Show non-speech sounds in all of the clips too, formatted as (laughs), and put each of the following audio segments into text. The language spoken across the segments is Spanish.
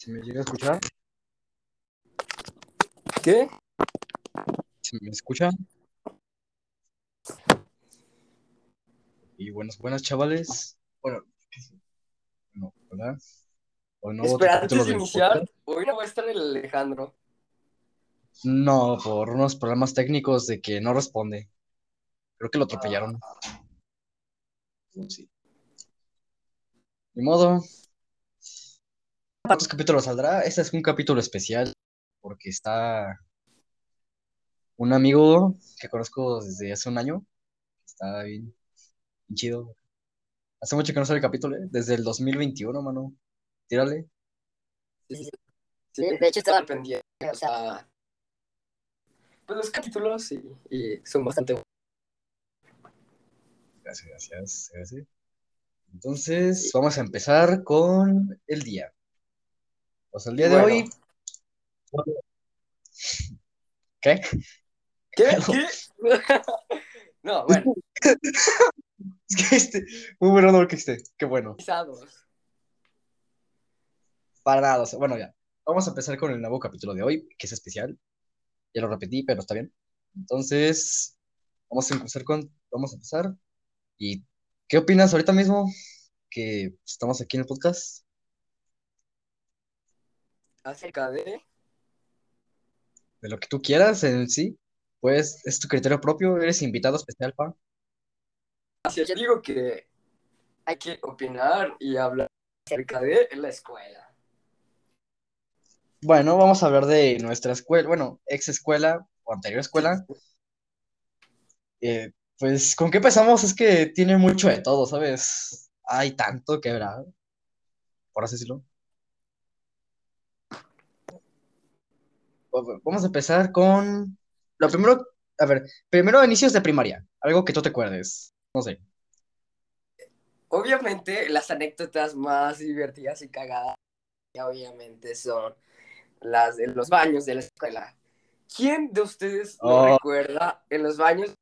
¿Se me llega a escuchar? ¿Qué? ¿Se me escucha? Y buenas, buenas, chavales. Bueno, no, ¿verdad? Hoy no, Espera, antes de iniciar, hoy no va a estar el Alejandro. No, por unos problemas técnicos de que no responde. Creo que lo atropellaron. Sí. Ni modo. ¿Cuántos capítulos saldrá? Este es un capítulo especial porque está un amigo que conozco desde hace un año. Está bien, bien chido. Hace mucho que no sale el capítulo, ¿eh? Desde el 2021, mano. Tírale. Sí, de hecho estaba pendiente, o sea, pues los capítulos sí, y son bastante buenos. Gracias, gracias, gracias. Entonces, vamos a empezar con el día. Pues el día de Bueno. hoy. (laughs) ¿Qué? ¿Qué? ¿Qué? (laughs) no, bueno, (laughs) Es que este, muy bueno no que esté, qué bueno. pisados. Para nada, o sea, bueno, ya. Vamos a empezar con el nuevo capítulo de hoy, que es especial. Ya lo repetí, pero está bien. Entonces, vamos a empezar con, vamos a empezar. ¿Y qué opinas ahorita mismo que estamos aquí en el podcast? Acerca de... De lo que tú quieras en sí, pues es tu criterio propio, eres invitado especial, pa. Así yo digo que hay que opinar y hablar acerca de la escuela. Bueno, vamos a hablar de nuestra escuela, bueno, ex escuela o anterior escuela. Eh, pues, ¿con qué empezamos? Es que tiene mucho de todo, ¿sabes? Hay tanto que hablar, por así decirlo. Vamos a empezar con lo primero, a ver, primero inicios de primaria, algo que tú te acuerdes, no sé. Obviamente las anécdotas más divertidas y cagadas obviamente son las de los baños de la escuela. ¿Quién de ustedes no Oh. recuerda en los baños?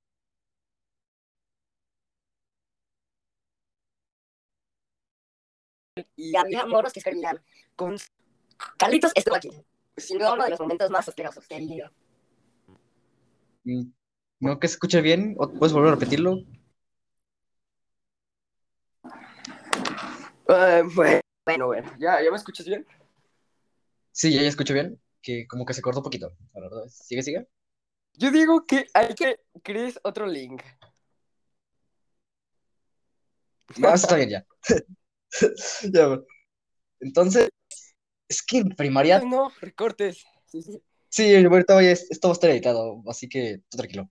y había morros que escribían con Carlitos estuvo aquí. Sin duda uno de los momentos más asquerosos del día. Mm, ¿No que se escuche bien? ¿O ¿Puedes volver a repetirlo? Eh, bueno, bueno, bueno, ¿ya, ¿ya me escuchas bien? Sí, ya, ya escucho bien, que como que se cortó un poquito, la verdad. Sigue, sigue. Yo digo que hay que crees otro link. No, está bien ya. (laughs) Ya, bueno. Entonces, es que en primaria, No, recortes. Sí, sí. sí, ahorita voy a- esto va a estar editado, así que tú tranquilo.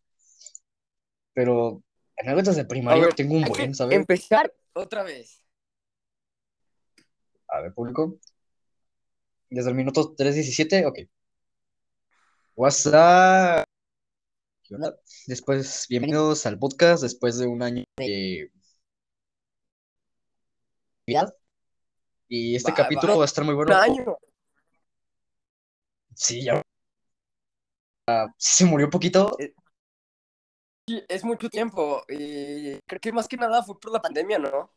Pero en anécdotas de primaria ver, tengo un buen, ¿sabes? empezar otra vez. A ver, público. Desde el minuto 3.17, ok. WhatsApp. Después, bienvenidos al podcast después de un año de. Y este Va- capítulo va- va a estar muy Un bueno. año. Sí, ya. Sí se murió un poquito. Sí, es mucho tiempo. Y creo que más que nada fue por la pandemia, ¿no?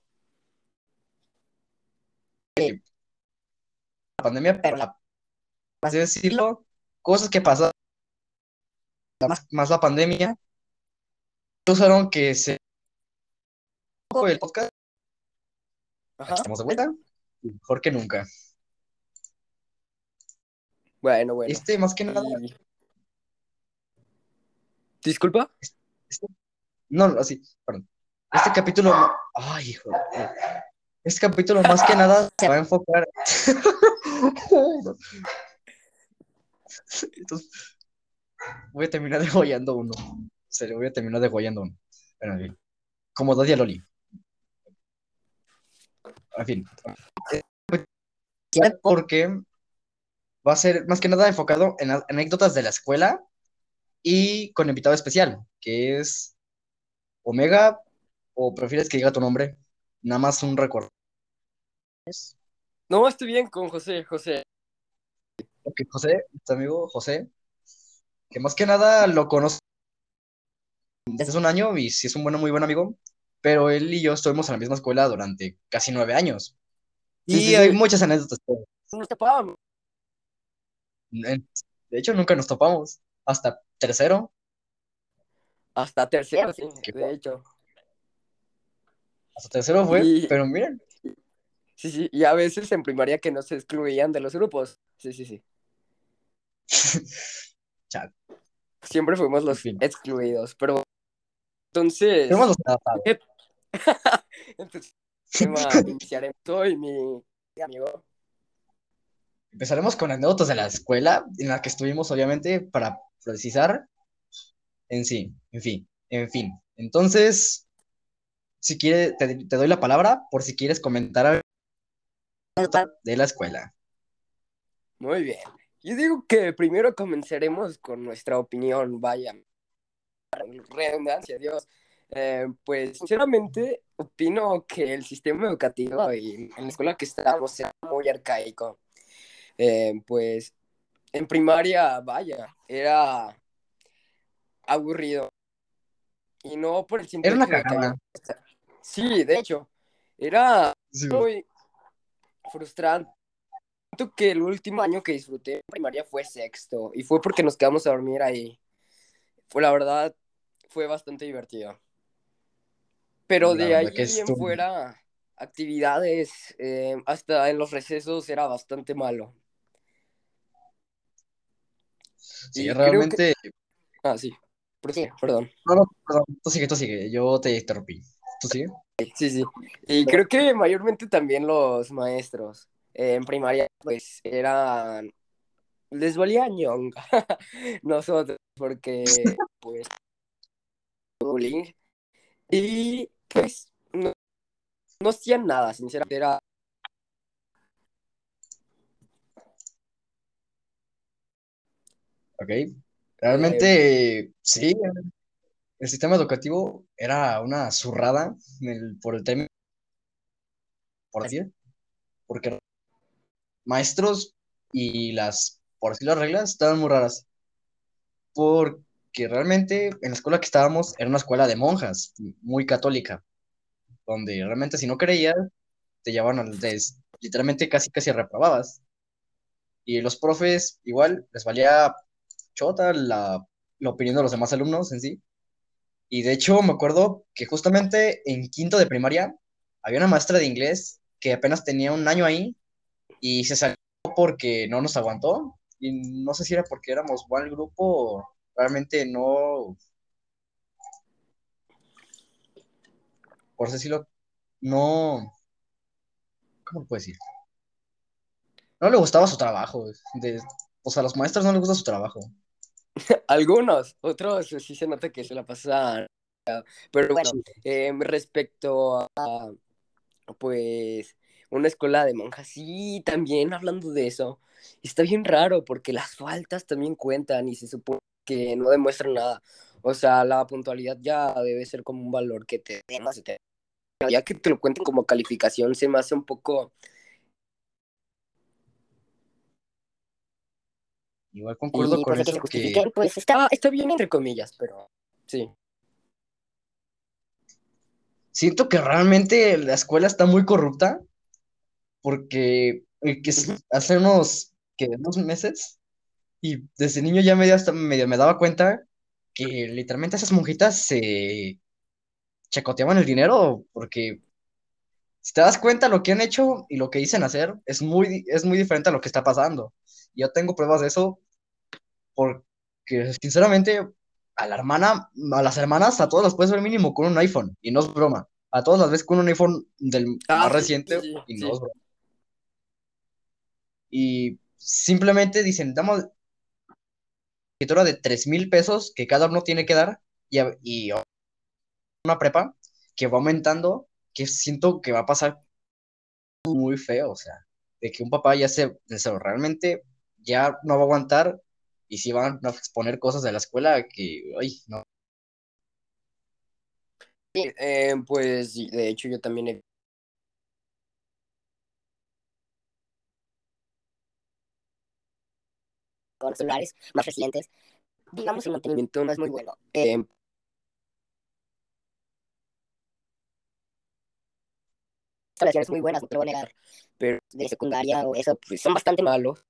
la pandemia, pero la, así decirlo, cosas que pasaron, más, más la pandemia, usaron que se el podcast, Ajá. estamos de vuelta, mejor que nunca. Bueno, bueno. Este, más que nada, ¿Disculpa? este- no, así, perdón. Este capítulo, ay, hijo, este capítulo más que nada se va a enfocar. (laughs) Entonces, voy a terminar degollando uno. Se le voy a terminar degollando uno. Bueno. Como Dadia Loli. En fin. Porque va a ser más que nada enfocado en anécdotas de la escuela y con invitado especial, que es Omega, o prefieres que diga tu nombre, nada más un recuerdo. No, estoy bien con José, José. Ok, José, tu amigo José, que más que nada lo conozco desde hace un año y sí es un bueno, muy buen amigo, pero él y yo estuvimos en la misma escuela durante casi nueve años. Y Sí, hay sí. muchas anécdotas. nos topábamos. De hecho, nunca nos topamos. Hasta tercero. Hasta tercero, sí, Qué de hecho. Hasta tercero fue. Y- Pero miren, Sí, sí, y a veces en primaria que nos excluían de los grupos. Sí, sí, sí. (laughs) Chale. Siempre fuimos los excluidos, pero entonces, fuimos los adaptados. (laughs) entonces iniciaremos hoy, mi amigo. Empezaremos con anécdotas de la escuela, en la que estuvimos, obviamente, para precisar en sí, en fin, en fin. Entonces, si quieres, te, te doy la palabra por si quieres comentar algo de la escuela. Muy bien. Yo digo que primero comenzaremos con nuestra opinión, vaya. Redundancia, Dios. Eh, pues sinceramente opino que el sistema educativo y en la escuela que estábamos era muy arcaico. Eh, pues en primaria, vaya, era aburrido. Y no por el simple Era una que cagada. Sí, de hecho, era Sí, muy frustrante. Siento que el último año que disfruté en primaria fue sexto y fue porque nos quedamos a dormir ahí. Fue la verdad, fue bastante divertido. Pero La de ahí que en fuera, actividades, eh, hasta en los recesos era bastante malo. sí, y realmente. Ah, sí. Perdón. No, no, perdón, tú sigue, tú sigue, yo te interrumpí. ¿Tú sigue? Sí, sí. Y creo que mayormente también los maestros eh, en primaria, pues eran. Les valía ñonga (laughs) nosotros, porque, pues, bullying. Y, pues, no, no hacían nada, sinceramente. Era. Ok. Realmente, sí, el sistema educativo era una zurrada en el- por el tema, por decir, porque maestros y las, por decir las reglas, estaban muy raras. Porque realmente en la escuela que estábamos era una escuela de monjas, muy católica, donde realmente si no creías, te llevaban al des- literalmente casi casi reprobabas. Y los profes igual les valía chota la, la opinión de los demás alumnos en sí. Y de hecho me acuerdo que justamente en quinto de primaria había una maestra de inglés que apenas tenía un año ahí y se salió porque no nos aguantó. Y no sé si era porque éramos mal grupo o realmente no, por decirlo, no, ¿cómo lo puedo decir? No le gustaba su trabajo. De, o sea, a los maestros no les gusta su trabajo. (laughs) Algunos, otros sí se nota que se la pasan. Pero bueno, eh, respecto a, pues, una escuela de monjas, sí, también hablando de eso, está bien raro porque las faltas también cuentan y se supone que no demuestran nada. O sea, la puntualidad ya debe ser como un valor que te den, ya que te lo cuenten como calificación, se me hace un poco... Igual concuerdo con pues que eso que pues está. Está, está bien entre comillas, pero sí. siento que realmente la escuela está muy corrupta porque que hace unos, que unos meses y desde niño ya medio, hasta medio me daba cuenta que literalmente esas monjitas se chacoteaban el dinero porque si te das cuenta lo que han hecho y lo que dicen hacer es muy, es muy diferente a lo que está pasando. Yo tengo pruebas de eso porque sinceramente a la hermana, a las hermanas, a todas las puedes ver mínimo con un iPhone y no es broma. A todas las ves con un iPhone del Ah, más reciente sí, y sí. no es broma. Y simplemente dicen, damos escritura de tres mil pesos que cada uno tiene que dar y, y una prepa que va aumentando, que siento que va a pasar muy feo, o sea, de que un papá ya se, se- realmente ya no va a aguantar y si van a exponer cosas de la escuela que, ay, no. Eh, pues de hecho yo también he con celulares más recientes, digamos, el mantenimiento no es muy bueno. Eh, instalaciones muy buenas, no te voy a negar, pero de secundaria o eso, pues son bastante malos.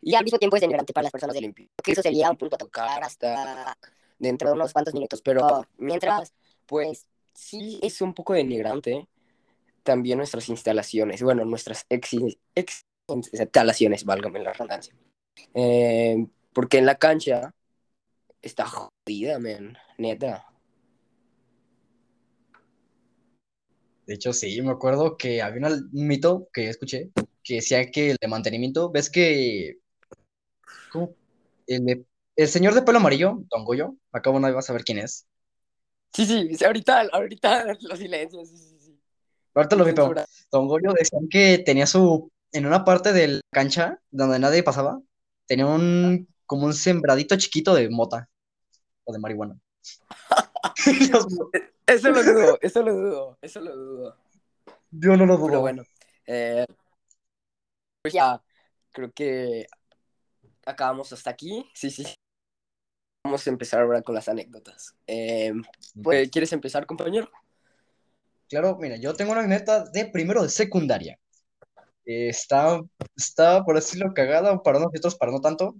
Y al mismo tiempo es denigrante para las personas del Creo que eso sería un punto a tocar hasta dentro de unos cuantos minutos, pero mientras, pues sí es un poco denigrante también nuestras instalaciones, bueno, nuestras ex, ex instalaciones, válgame la redundancia. Eh, porque en la cancha está jodida, men, neta. De hecho, sí, me acuerdo que había un mito que escuché que decía que el de mantenimiento, ves que ¿cómo? El, el señor de pelo amarillo, Don Goyo, acabo no vas a ver quién es. Sí, sí, ahorita, ahorita (laughs) los silencios, sí, sí. Ahorita lo vi, pero Don Goyo decían que tenía su, en una parte de la cancha donde nadie pasaba, tenía un, como un sembradito chiquito de mota o de marihuana. (laughs) eso lo dudo, eso lo dudo, eso lo dudo. Yo no lo dudo. Pero bueno, eh, pues ya, creo que acabamos hasta aquí. Sí, sí. Vamos a empezar ahora con las anécdotas. Eh, pues, ¿Quieres empezar, compañero? Claro, mira, yo tengo una anécdota de primero de secundaria. está, está, por decirlo, cagada para nosotros, para no tanto.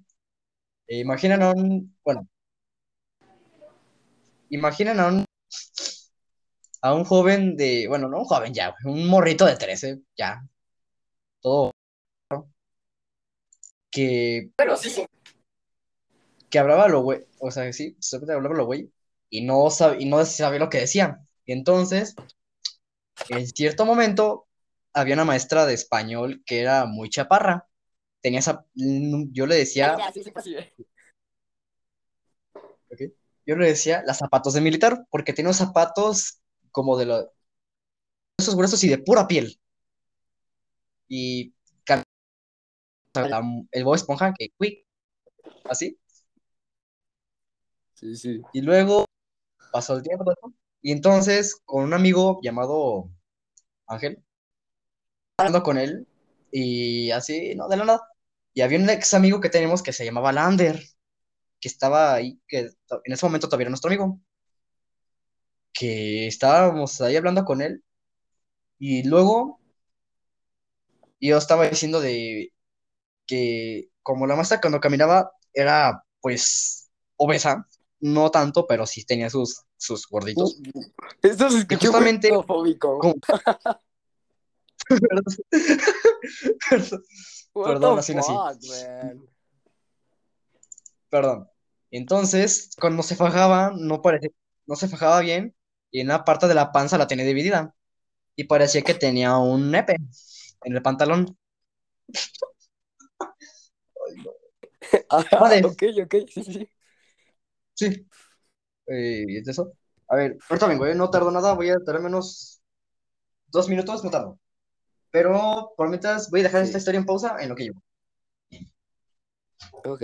Eh, imaginen a un, bueno, imaginen a un, a un joven de, bueno, no un joven ya, un morrito de 13, ya, todo, que, pero sí, que hablaba lo güey, o sea, sí, hablaba lo güey, y no, sab y no sabía lo que decía. Y entonces, en cierto momento, había una maestra de español que era muy chaparra. Tenía esa, yo le decía, yo le decía las zapatos de militar, porque tenía unos zapatos como de los esos gruesos y de pura piel. Y el Bob Esponja que quick, así. Sí, sí. Y luego pasó el tiempo y entonces con un amigo llamado Ángel, hablando con él y así, no, de la nada. Y había un ex amigo que tenemos que se llamaba Lander que estaba ahí, que en ese momento todavía era nuestro amigo, que estábamos ahí hablando con él, y luego yo estaba diciendo de que como la maestra cuando caminaba era pues obesa, no tanto, pero sí tenía sus, sus gorditos. (laughs) Se escuchó justamente, (laughs) perdón, (laughs) así, así. Perdón. Entonces, cuando se fajaba, no parece, no se fajaba bien y en una parte de la panza la tenía dividida y parecía que tenía un nepe en el pantalón. Ay, no. Ah, ok, ok, sí, sí. Sí. Eh, ¿Y es eso? A ver, ahorita vengo, ¿eh? no tardo nada, voy a tardar menos dos minutos, no tardo. Pero por mientras voy a dejar esta historia en pausa en lo que llevo. Ok.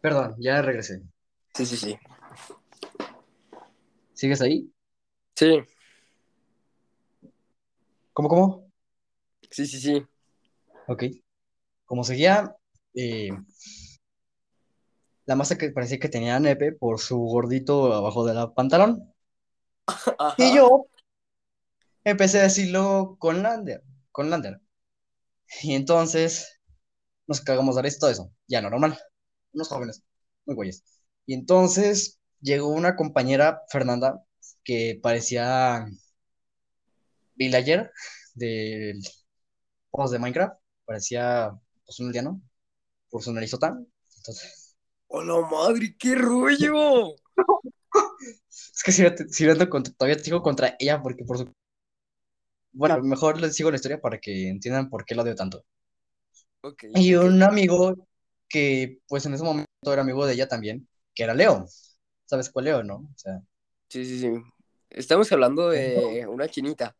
Perdón, ya regresé. Sí, sí, sí. ¿Sigues ahí? Sí, ¿Cómo, cómo? sí, sí, sí. Ok. Como seguía, eh, la masa que parecía que tenía nepe por su gordito abajo del pantalón. Ajá. Y yo empecé a decirlo con Lander, con Lander. Y entonces nos cagamos de todo eso. Ya, no, normal. Unos jóvenes, muy güeyes. Y entonces llegó una compañera, Fernanda, que parecía villager del juegos de Minecraft. Parecía pues, un aldeano por su narizota. Entonces, ¡Hola madre! ¡Qué rollo! es que si, si contra- todavía te sigo contra ella porque por su... Bueno, mejor les sigo la historia para que entiendan por qué la odio tanto. Y un amigo que, pues en ese momento era amigo de ella también, que era Leo. ¿Sabes cuál Leo, no? O sea, Sí, sí, sí. Estamos hablando de una chinita.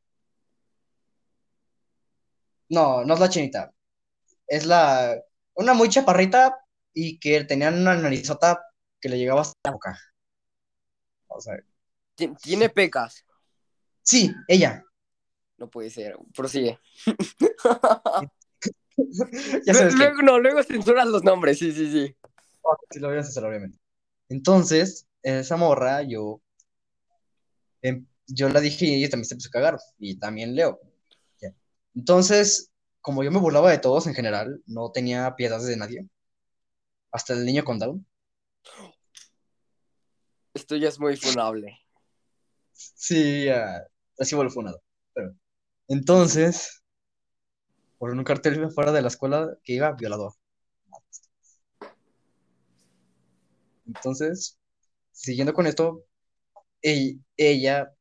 no, no es la chinita. Es la, una muy chaparrita y que tenía una narizota que le llegaba hasta la boca. O sea, Ti- Tiene pecas. sí, ella. No puede ser. Prosigue. (laughs) (laughs) Ya sabes que luego, no, luego censuras los nombres. Sí, sí, sí. si lo voy a hacer, obviamente. Entonces, esa morra, yo, em, yo la dije y ella también se empezó a cagar. Y también Leo. Entonces, como yo me burlaba de todos en general, no tenía piedad de nadie. Hasta el niño con Down. Esto ya es muy funable. Sí, ya, así vuelvo funado. Pero, entonces, por un cartel fuera de la escuela que iba violador. Entonces, siguiendo con esto, ella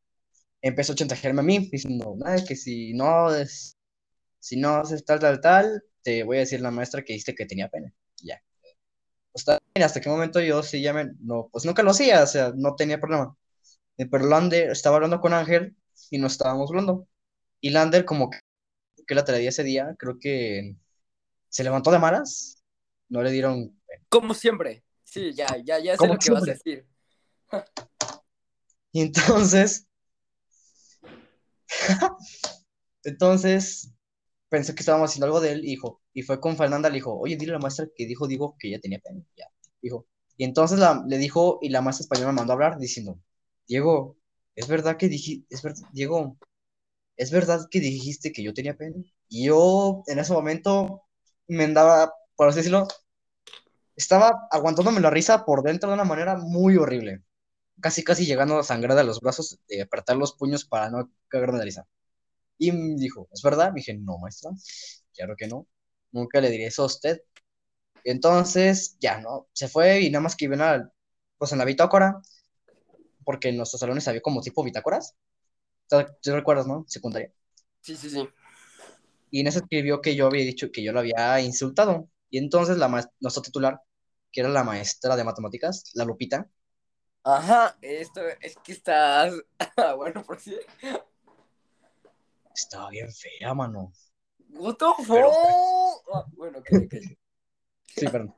empezó a chantajearme a mí, diciendo, "Ay, que si no es, si no haces tal, tal, tal, te voy a decir la maestra que dijiste que tenía pena. Ya. Pues, está bien, hasta qué momento yo sí ya me, no, pues nunca lo hacía, o sea, no tenía problema. Pero Lander estaba hablando con Ángel y nos estábamos hablando. Y Lander como que, que la traía ese día, creo que se levantó de malas, no le dieron... Como siempre. Sí, ya, ya, ya sé lo que vas a siempre. decir. Y entonces, (laughs) entonces pensé que estábamos haciendo algo de él, hijo, y fue con Fernanda, le dijo, oye, dile a la maestra que dijo, digo, que ella tenía pena, ya, dijo. Y entonces la- le dijo, y la maestra española me mandó a hablar diciendo, Diego, ¿es verdad que dijiste, es verdad, Diego, ¿es verdad que dijiste que yo tenía pena? Y yo, en ese momento, me andaba, por así decirlo, estaba aguantándome la risa por dentro de una manera muy horrible casi casi llegando a sangrar de los brazos, de apretar los puños para no cagarme de risa. Y me dijo, ¿es verdad? Dije, no, maestra, claro que no, nunca le diré eso a usted. Y entonces, ya, ¿no? Se fue y nada más que iban al, pues en la bitácora, porque en nuestros salones había como tipo bitácoras. ¿Tú recuerdas, no? Secundaria. Sí, sí, sí. Y en ese escribió que yo había dicho que yo lo había insultado. Y entonces la maestra, nuestra titular, que era la maestra de matemáticas, la Lupita, Ajá, esto es que estás. (laughs) bueno, por si. estaba bien fea, mano. What the fuck? Pero- Ah, bueno, ok, ok. (laughs) Sí, perdón.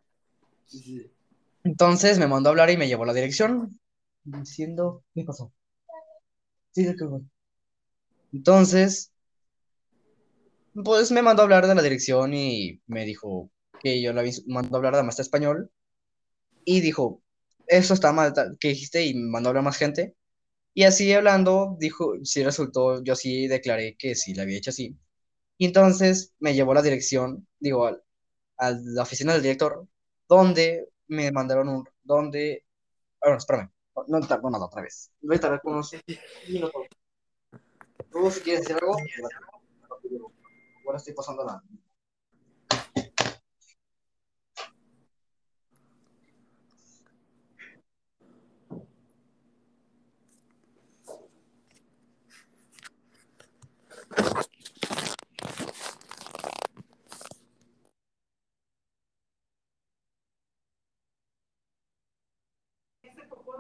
Sí, sí. Entonces me mandó a hablar y me llevó a la dirección diciendo, ¿qué pasó? Sí, qué fue. Entonces, pues me mandó a hablar de la dirección y me dijo que yo la mandó a hablar de maestra español y dijo, eso está mal, que dijiste y me mandó a hablar más gente. Y así hablando, dijo, sí resultó, yo sí declaré que sí la había hecho así. Y entonces me llevó a la dirección, digo, al- a la oficina del director, donde me mandaron un, donde, bueno, espérame, no, otra vez, voy a tardar con unos minutos. Si quieres decir algo, ahora estoy pasando la...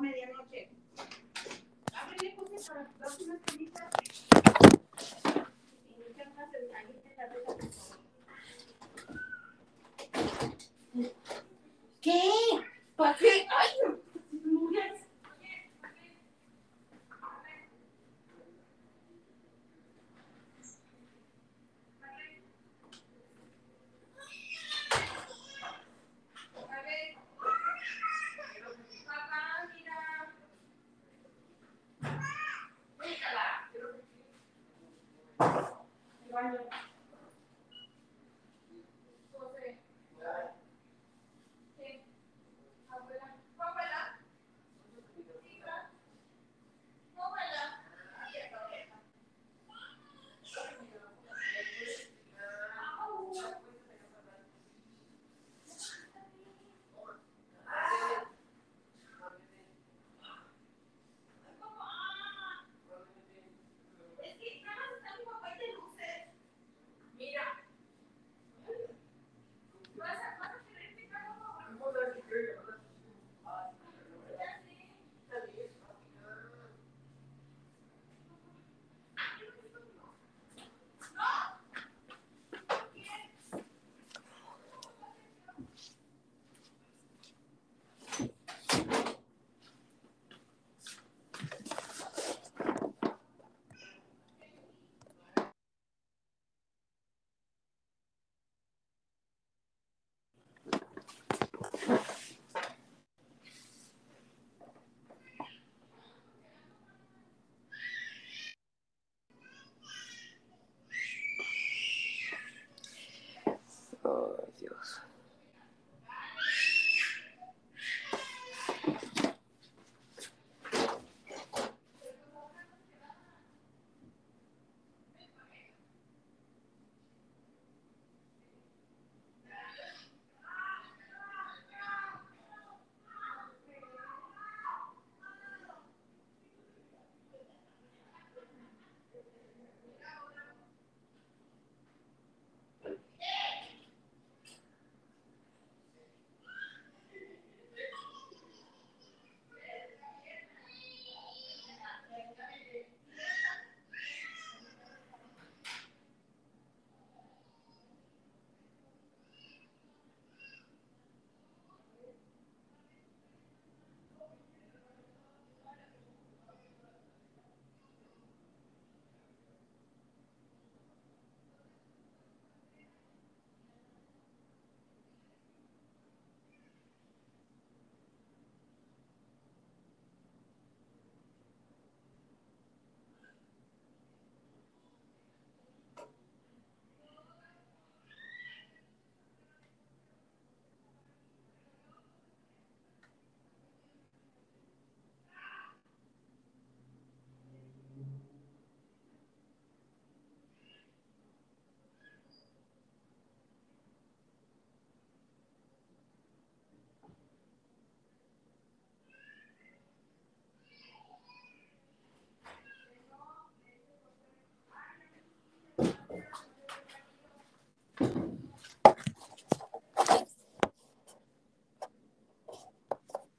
se ¿Qué? ¿Para qué? Ay,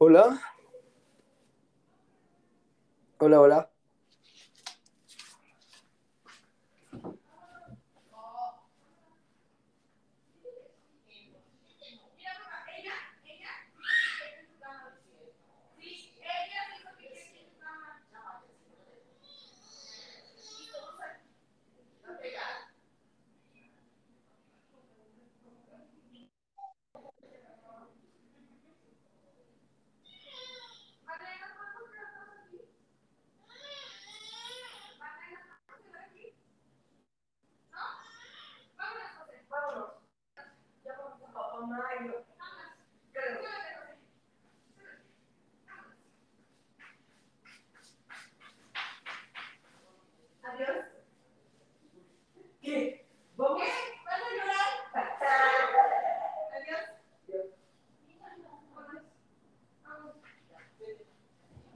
Hola. Hola, hola.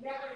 together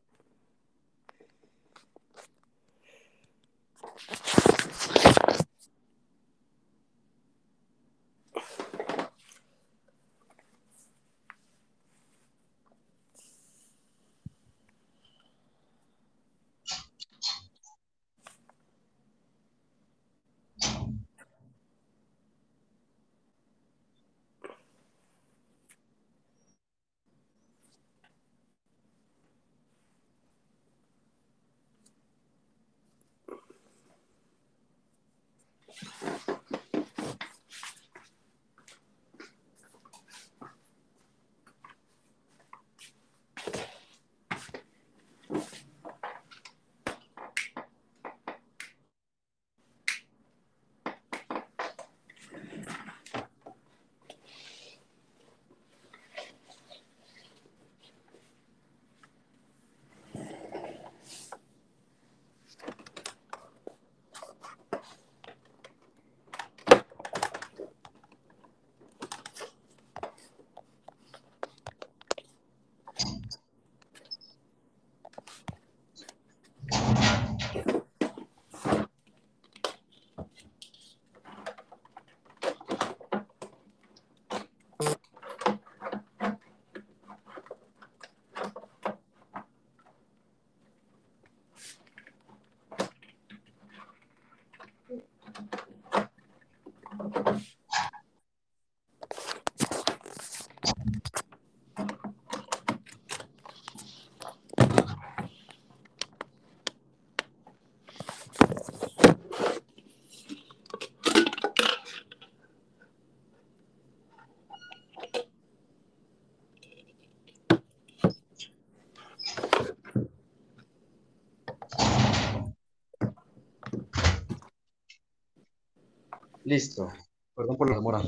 Listo. Perdón por la demora.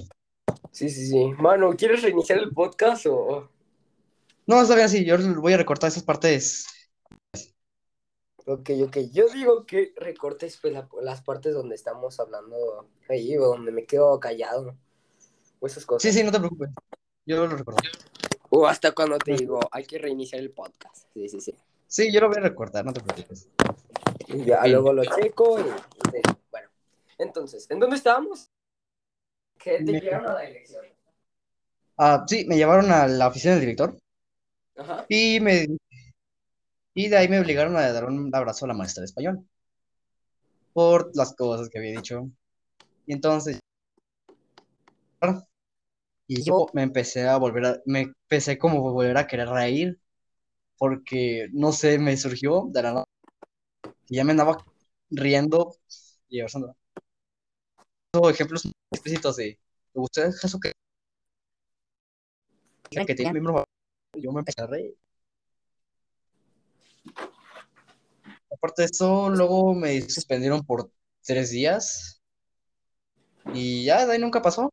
Sí, sí, sí. Mano, ¿quieres reiniciar el podcast o...? No, está bien así. Yo voy a recortar esas partes. Ok, ok. Yo digo que recortes pues, la- las partes donde estamos hablando ahí o donde me quedo callado. O esas cosas. Sí, sí, no te preocupes. Yo lo recorto. O hasta cuando te digo, hay que reiniciar el podcast. Sí, sí, sí. Sí, yo lo voy a recortar, no te preocupes. Y ya luego lo checo y. Entonces, ¿en dónde estábamos? Que te Me- llegaron a la elección. Ah, sí, me llevaron a la oficina del director Ajá. y me y de ahí me obligaron a dar un abrazo a la maestra de español por las cosas que había dicho. Y entonces y yo me empecé a volver a me empecé como a volver a querer reír porque no sé, me surgió de la nada y ya me andaba riendo y abrazando. Ejemplos explícitos de ¿te gustó eso que que tiene miembro yo me empecé a reír. Aparte de eso, luego me suspendieron por tres días y ya de ahí nunca pasó.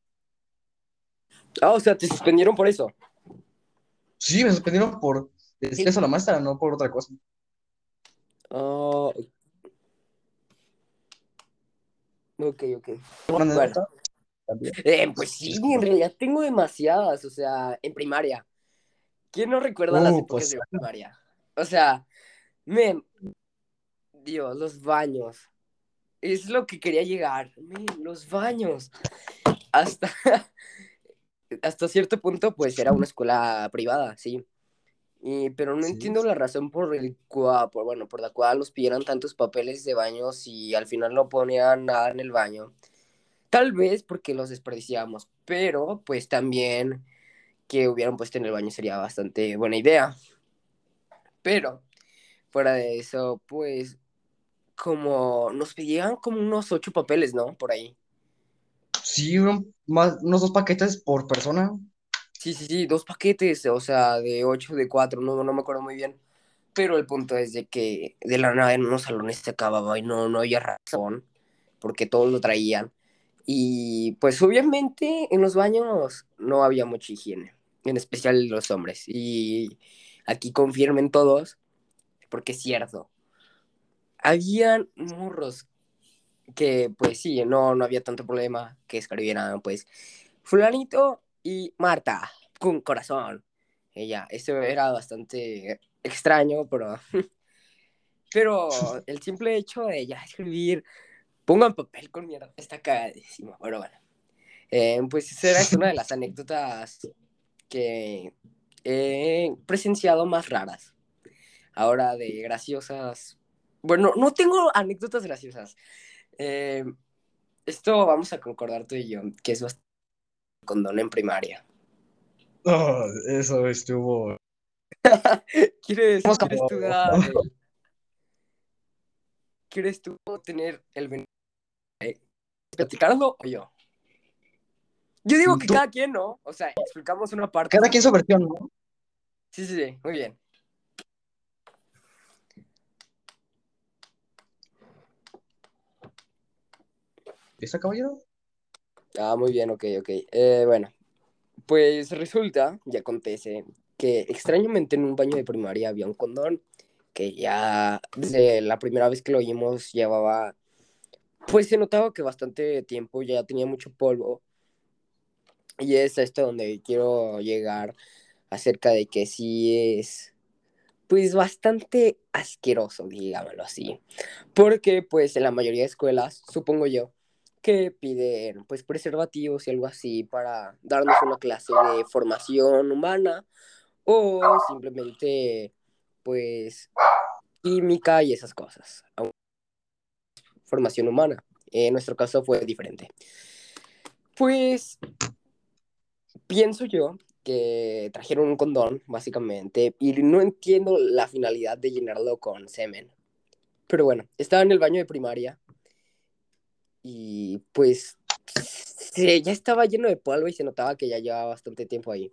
Ah, o sea, te suspendieron por eso. Sí, me suspendieron por eso a la maestra, no por otra cosa. Ah, ok, ok. Bueno. Eh, pues sí, en realidad tengo demasiadas, o sea, en primaria. ¿Quién no recuerda las Uh, épocas pues, de primaria? O sea, men, Dios, los baños. Es lo que quería llegar. Men, los baños. Hasta, (laughs) hasta cierto punto, pues era una escuela privada, sí. Y, pero no Sí. entiendo la razón por el cual, por, bueno, por la cual nos pidieran tantos papeles de baños y al final no ponían nada en el baño. Tal vez porque los desperdiciamos, pero pues también que hubieran puesto en el baño sería bastante buena idea. Pero fuera de eso, pues como nos pedían como unos ocho papeles, ¿no? Por ahí. Sí, más, unos dos paquetes por persona. Sí, sí, sí, dos paquetes, o sea, de ocho, de cuatro, no, no me acuerdo muy bien. Pero el punto es de que de la nada en unos salones se acababa y no, no había razón, porque todos lo traían. Y pues obviamente en los baños no había mucha higiene. en especial los hombres. Y aquí confirmen todos, porque es cierto. Habían morros que, pues sí, no, no había tanto problema que escribieran, pues, fulanito y Marta, con corazón. Ella, eso era bastante extraño, pero... (laughs) pero el simple hecho de ya escribir, pongan papel con mierda, está cagadísimo, pero bueno. Eh, pues esa era una de las anécdotas que he presenciado más raras. Ahora de graciosas. Bueno, no tengo anécdotas graciosas. Eh, esto vamos a concordar tú y yo, que es bastante condón en primaria. Oh, eso estuvo. (laughs) ¿Quieres, ¿quieres tú (laughs) dar el- ¿Quieres tú tener el eh, platicarlo o yo? Yo digo que Tú- cada quien, ¿no? O sea, explicamos una parte. Cada quien su versión, ¿no? Sí, sí, sí, muy bien. ¿Está caballero? Ah, muy bien, ok, ok. Eh, bueno, pues resulta y acontece que extrañamente en un baño de primaria había un condón que ya desde la primera vez que lo oímos llevaba, pues se notaba que bastante tiempo, ya tenía mucho polvo. Y es a esto donde quiero llegar acerca de que sí es, pues bastante asqueroso, digámoslo así. Porque pues en la mayoría de escuelas, supongo yo, que piden pues preservativos y algo así para darnos una clase de formación humana o simplemente pues química y esas cosas. Formación humana. En nuestro caso fue diferente. Pues pienso yo que trajeron un condón, básicamente, y no entiendo la finalidad de llenarlo con semen. Pero bueno, estaba en el baño de primaria y pues se- ya estaba lleno de polvo y se notaba que ya llevaba bastante tiempo ahí.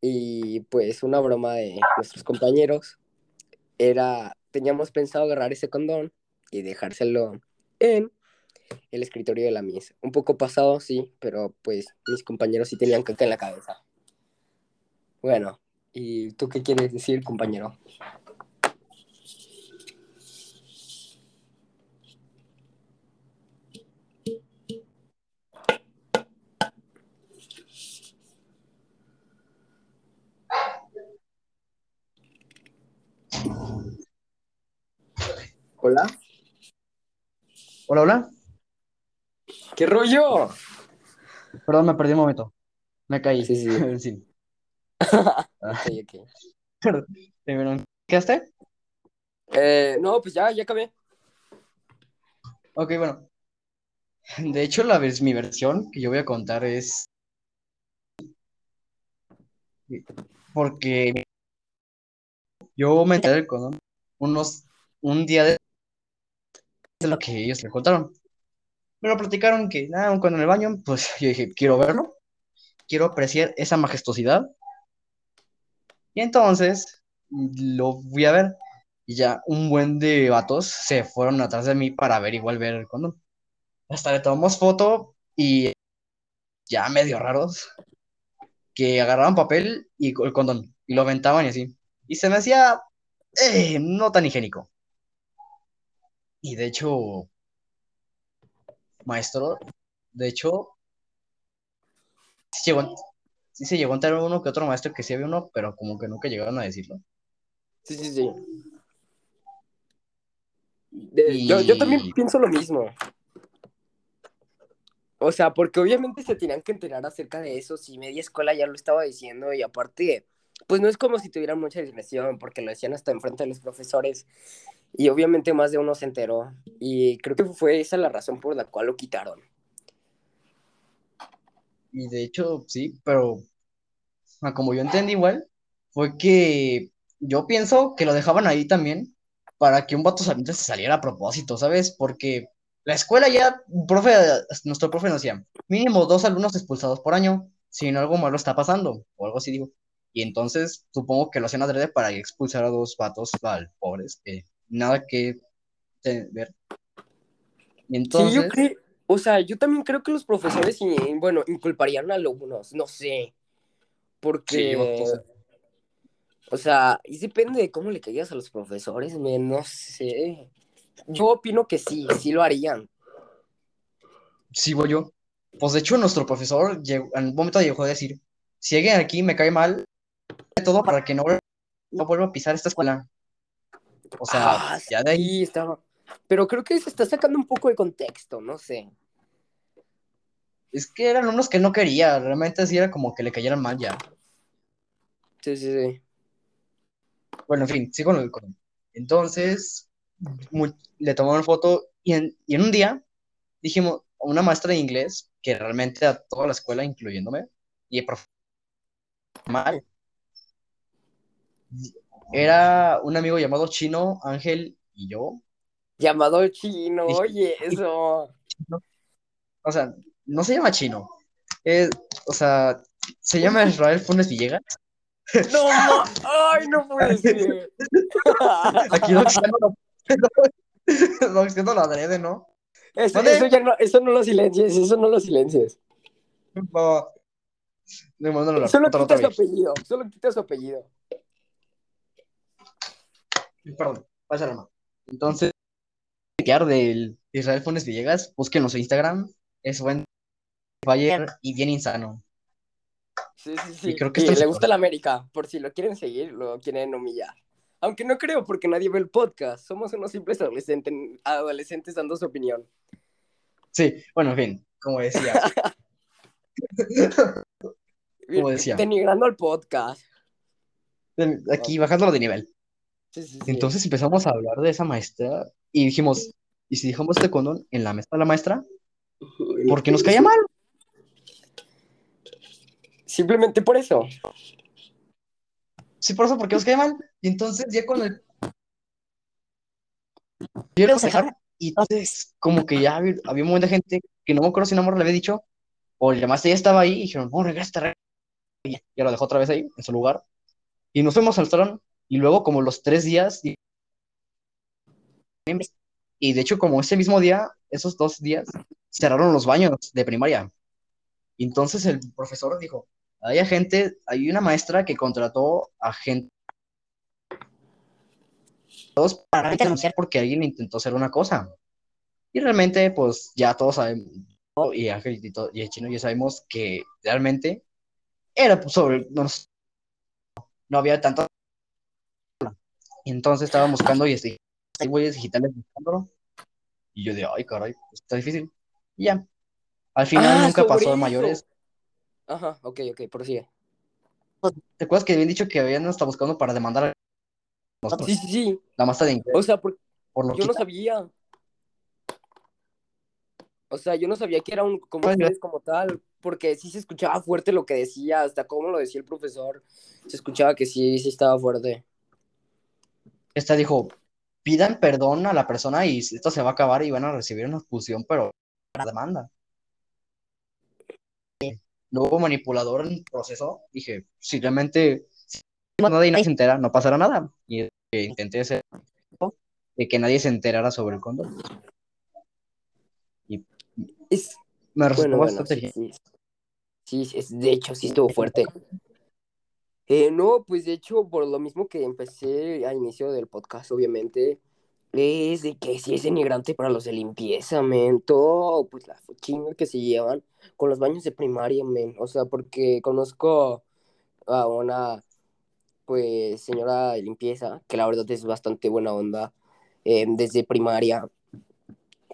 Y pues una broma de nuestros compañeros era, teníamos pensado agarrar ese condón y dejárselo en el escritorio de la misa. Un poco pasado, sí, pero pues mis compañeros sí tenían caca en la cabeza. Bueno, ¿y tú qué quieres decir, compañero? Hola. Hola, hola. ¿Qué rollo? Perdón, me perdí un momento. Me caí. Sí, sí. (laughs) sí. (laughs) Ok, ok. (laughs) Perdón. Eh, no, pues ya, ya acabé. Ok, bueno. De hecho, la mi versión que yo voy a contar es porque yo me enteré condón unos un día de, de lo que ellos me contaron. Me lo platicaron que nada, cuando en el baño, pues (laughs) yo dije, quiero verlo, quiero apreciar esa majestuosidad. Y entonces lo fui a ver y ya un buen de vatos se fueron atrás de mí para ver igual ver el condón. Hasta le tomamos foto y ya medio raros que agarraban papel y el condón y lo aventaban y así. Y se me hacía eh, no tan higiénico. Y de hecho, maestro, de hecho, sí, llegó, sí se llegó a enterar uno que otro maestro que sí había uno, pero como que nunca llegaron a decirlo. Sí, sí, sí. De- yo, yo también pienso lo mismo. O sea, porque obviamente se tenían que enterar acerca de eso si media escuela ya lo estaba diciendo y aparte, pues no es como si tuvieran mucha discreción porque lo decían hasta enfrente de los profesores y obviamente más de uno se enteró y creo que fue esa la razón por la cual lo quitaron. Y de hecho, sí, pero ah, como yo entendí igual, fue que yo pienso que lo dejaban ahí también para que un vato saliente se saliera a propósito, ¿sabes? Porque la escuela ya, profe, nuestro profe nos decía, mínimo dos alumnos expulsados por año, si no algo malo está pasando, o algo así digo. Y entonces supongo que lo hacían adrede para expulsar a dos vatos al pobres, nada que ver. Y Sí, entonces, yo creo, o sea, yo también creo que los profesores, bueno, inculparían a alumnos, no sé. Porque, Sí, o- sea, y depende de cómo le caigas a los profesores, men, no sé. Yo opino que sí, sí lo harían. Sí, voy yo. Pues de hecho, nuestro profesor llegó, en un momento llegó a decir: si alguien aquí me cae mal, de todo para que no, no vuelva a pisar esta escuela. O sea, Ah, ya de ahí. estaba. Pero creo que se está sacando un poco de contexto, no sé. Es que eran unos que no quería, realmente sí era como que le cayeran mal ya. Sí, sí, sí. Bueno, en fin, sigo con el con- Entonces, mu- le tomaron foto y en, y en un día dijimos, una maestra de inglés, que realmente a toda la escuela, incluyéndome, y el profe mal, era un amigo llamado Chino, Ángel y yo. Llamado chino, oye, eso. O sea, no se llama Chino. es- o sea, se llama (laughs) Israel Funes Villegas. No, ma- ay, no puede (laughs) ser. Aquí no lo (laughs) no, no lo adrede, ¿no? Eso, eso ya no, eso no lo silencies, eso no lo silencies. No. No, no, no, no, Solo quita su apellido, solo quita su apellido. Perdón, pasa la mano. Entonces, quedar del Israel Funes Villegas, búsquenlo en Instagram. Es buen Bayer y bien insano. Sí, sí, sí. Y creo que le gusta la América, por si lo quieren seguir, lo quieren humillar. Aunque no creo, porque nadie ve el podcast. Somos unos simples adolescentes, adolescentes dando su opinión. Sí, bueno, en fin, como decía. (laughs) Como decía. Denigrando al podcast. Aquí bajándolo de nivel. Sí, sí, sí. Entonces empezamos a hablar de esa maestra y dijimos, ¿y si dejamos este condón en la mesa de la maestra? Porque nos caía mal. Simplemente por eso. Sí, por eso, porque nos caía mal. Y entonces ya con el... Y entonces como que ya había, había un montón de gente que no me acuerdo si una morra le había dicho, o la maestra ya estaba ahí y dijeron, no, regresa, regresa. Y ya, ya lo dejó otra vez ahí, en su lugar. Y nos fuimos al salón y luego como los tres días, y, de hecho como ese mismo día, esos dos días, cerraron los baños de primaria. Entonces el profesor dijo, hay gente, hay una maestra que contrató a gente todos para denunciar porque alguien intentó hacer una cosa. Y realmente, pues ya todos sabemos, y Ángel y, y el chino ya sabemos que realmente era pues, sobre, no, no había tanto. Y entonces estaba buscando y este, hay güeyes digitales buscándolo. Y yo de, ay, caray, está difícil. Y ya. Al final Ah, nunca pasó a mayores. Ajá, ok, ok, prosigue. ¿Te acuerdas que habían dicho que habían estado buscando para demandar a nosotros? Sí, sí, sí. La maestra de inglés O sea, por- por lo yo no sabía. O sea, yo no sabía que era un como tal, porque sí se escuchaba fuerte lo que decía, hasta cómo lo decía el profesor. Se escuchaba que sí, sí estaba fuerte. Esta dijo, pidan perdón a la persona y esto se va a acabar y van a recibir una expulsión, pero la demanda. No hubo manipulador en el proceso. Dije, si realmente si nadie, nadie se entera, no pasará nada. Y eh, intenté hacer de que nadie se enterara sobre el condón. Es, Me resultó bueno, bueno, bastante sí, bien. sí. Sí, es- de hecho, sí estuvo fuerte. Eh, no, pues de hecho, por lo mismo que empecé al inicio del podcast, obviamente, es de que sí es denigrante para los de limpieza, men. Todo, pues la chinga que se llevan con los baños de primaria, men. O sea, porque conozco a una, pues, señora de limpieza, que la verdad es bastante buena onda, eh, desde primaria.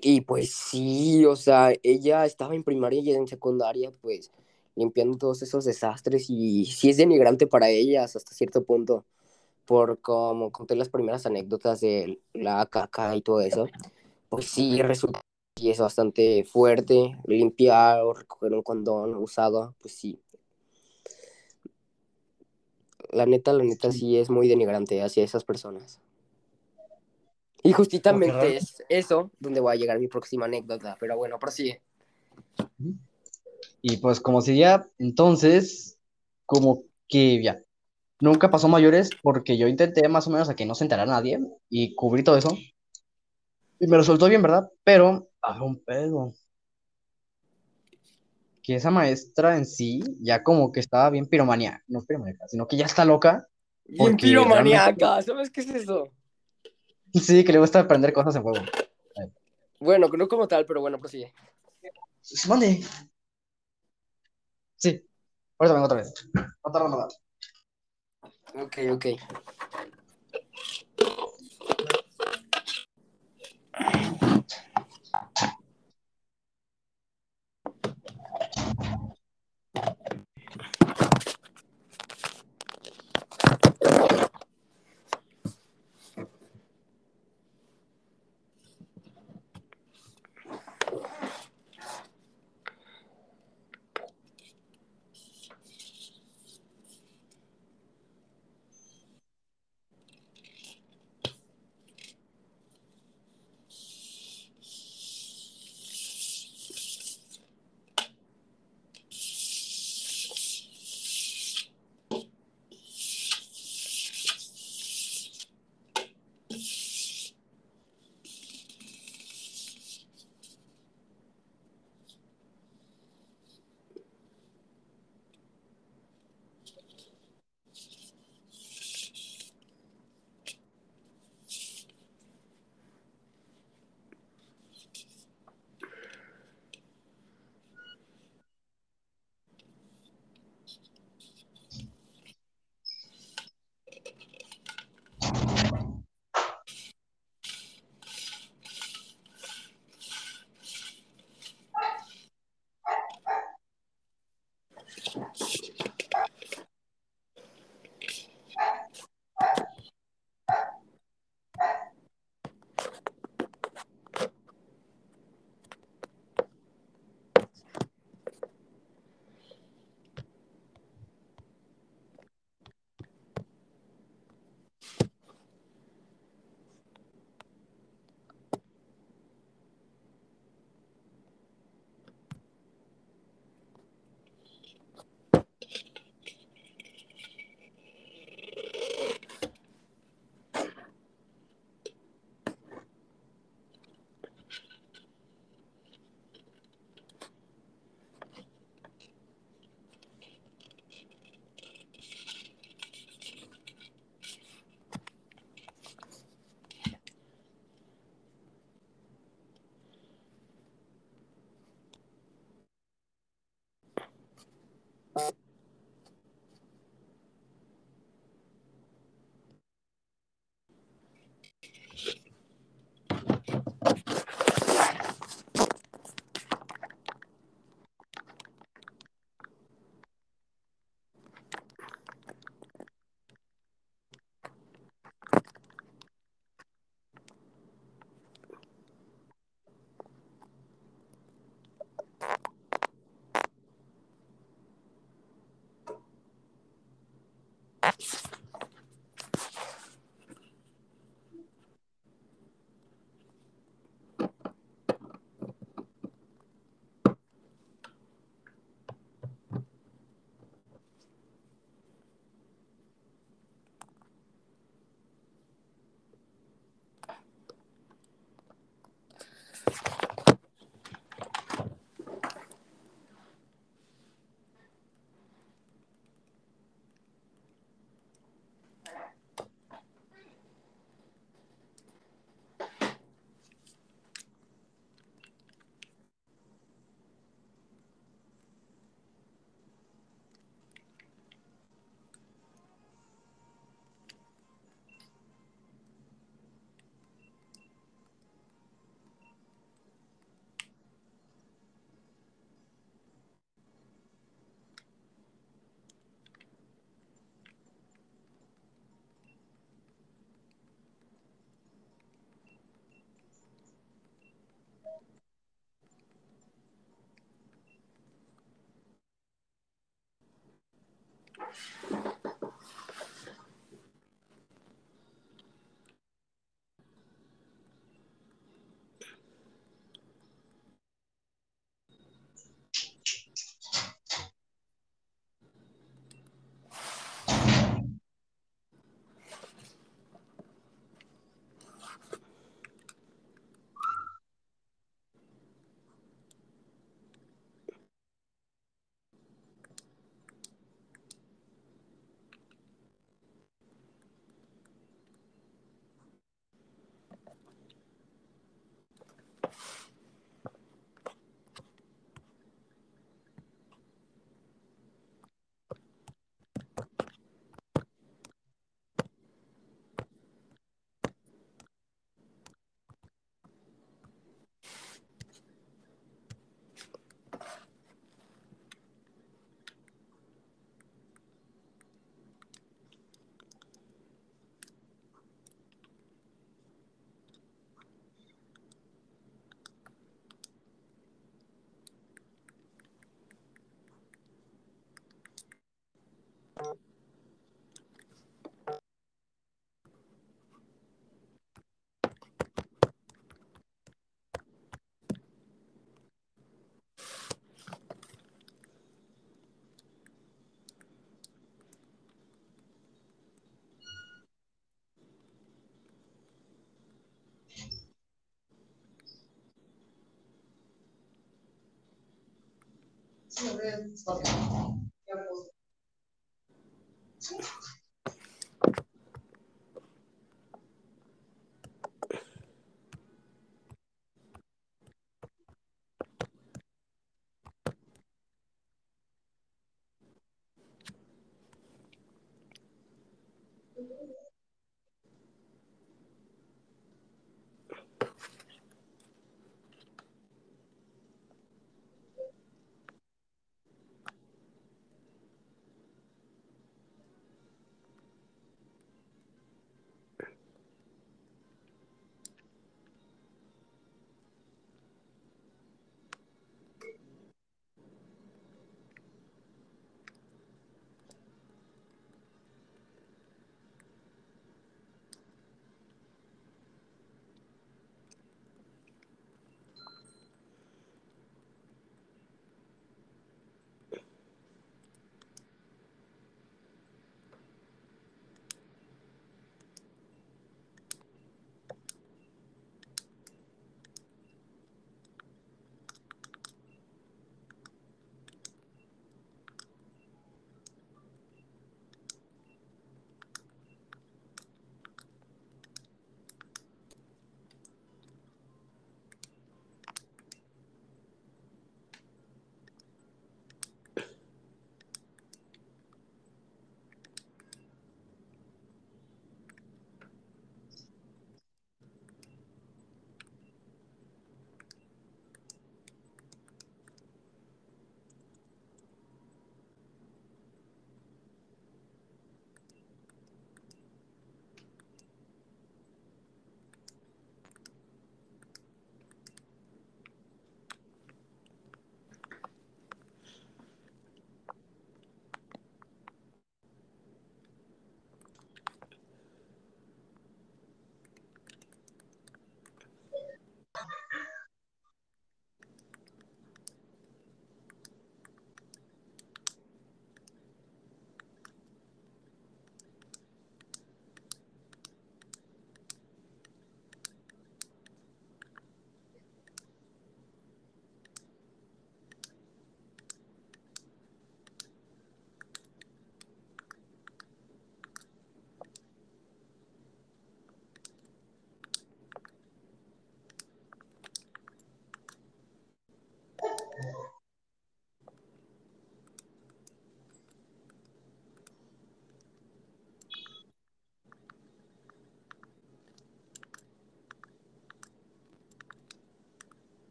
Y pues sí, o sea, ella estaba en primaria y en secundaria, pues, limpiando todos esos desastres y sí es denigrante para ellas hasta cierto punto, por como conté las primeras anécdotas de la caca y todo eso, pues sí, resulta que es bastante fuerte limpiar o recoger un condón usado, pues sí. La neta, la neta sí es muy denigrante hacia esas personas. Y justamente es eso donde voy a llegar mi próxima anécdota, pero bueno, prosigue. Y pues como sería, entonces, como que ya, nunca pasó mayores porque yo intenté más o menos a que no se enterara nadie y cubrí todo eso. Y me resultó bien, ¿verdad? Pero había un pedo. que esa maestra en sí ya como que estaba bien piromanía, no piromaníaca, sino que ya está loca. Bien Porque piromaniaca, ¿sabes qué es eso? Sí, que le gusta aprender cosas en fuego. Bueno, no como tal, pero bueno, prosigue. ¿Dónde? Ahorita vengo otra vez. No tarda nada. Ok, ok. 有没有人操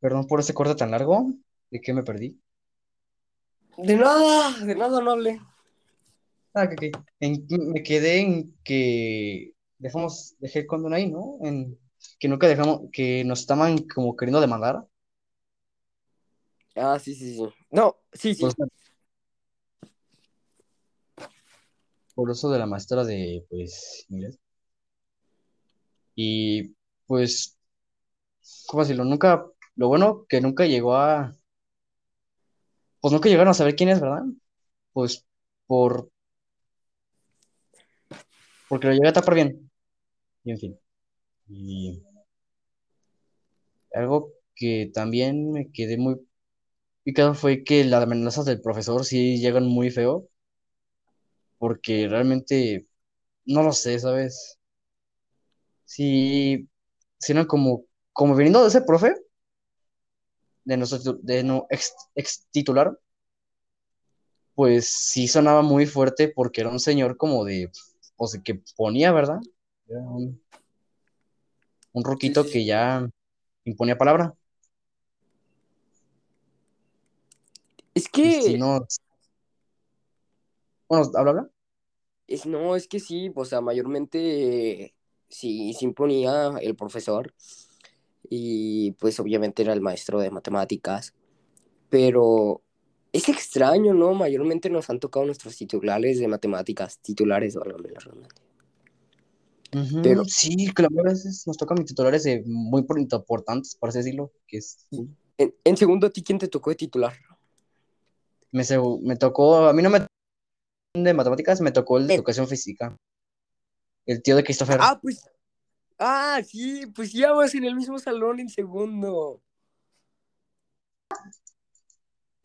Perdón por ese corte tan largo. ¿De qué me perdí? De nada, de nada, no hablé. Ah, que, que- en- me quedé en que dejamos, dejé el condón ahí, ¿no? En que nunca dejamos, que nos estaban como queriendo demandar. Ah, sí, sí, sí. No, sí, sí. Por eso, por eso de la maestra de, pues, inglés. Y, pues, ¿cómo decirlo? Nunca, lo bueno que nunca llegó a, pues nunca llegaron a saber quién es, ¿verdad? Pues, por, porque lo llegué a tapar bien. Y en fin. Y algo que también me quedé muy picado fue que las amenazas del profesor sí llegan muy feo, porque realmente no lo sé, ¿sabes? Sí, eran como, como viniendo de ese profe, de nuestro, de no, ex, ex titular, pues sí sonaba muy fuerte porque era un señor como de, o sea, que ponía, ¿verdad? Era un, un ruquito sí, sí. que ya imponía palabra. Es que, si no, bueno, habla, habla. es, no, es que sí, o sea, mayormente sí, sí imponía el profesor y pues obviamente era el maestro de matemáticas, pero es extraño, ¿no? Mayormente nos han tocado nuestros titulares de matemáticas, titulares, válgame la redundancia. Pero, sí, mayoría de veces nos tocan titulares de muy por- importantes, por así decirlo, que es, en, en segundo, ¿a ti quién te tocó de titular? me, me tocó, a mí no me tocó de matemáticas, me tocó el de Eh. educación física, el tío de Christopher. Ah, pues, ah, sí, pues íbamos en el mismo salón en segundo.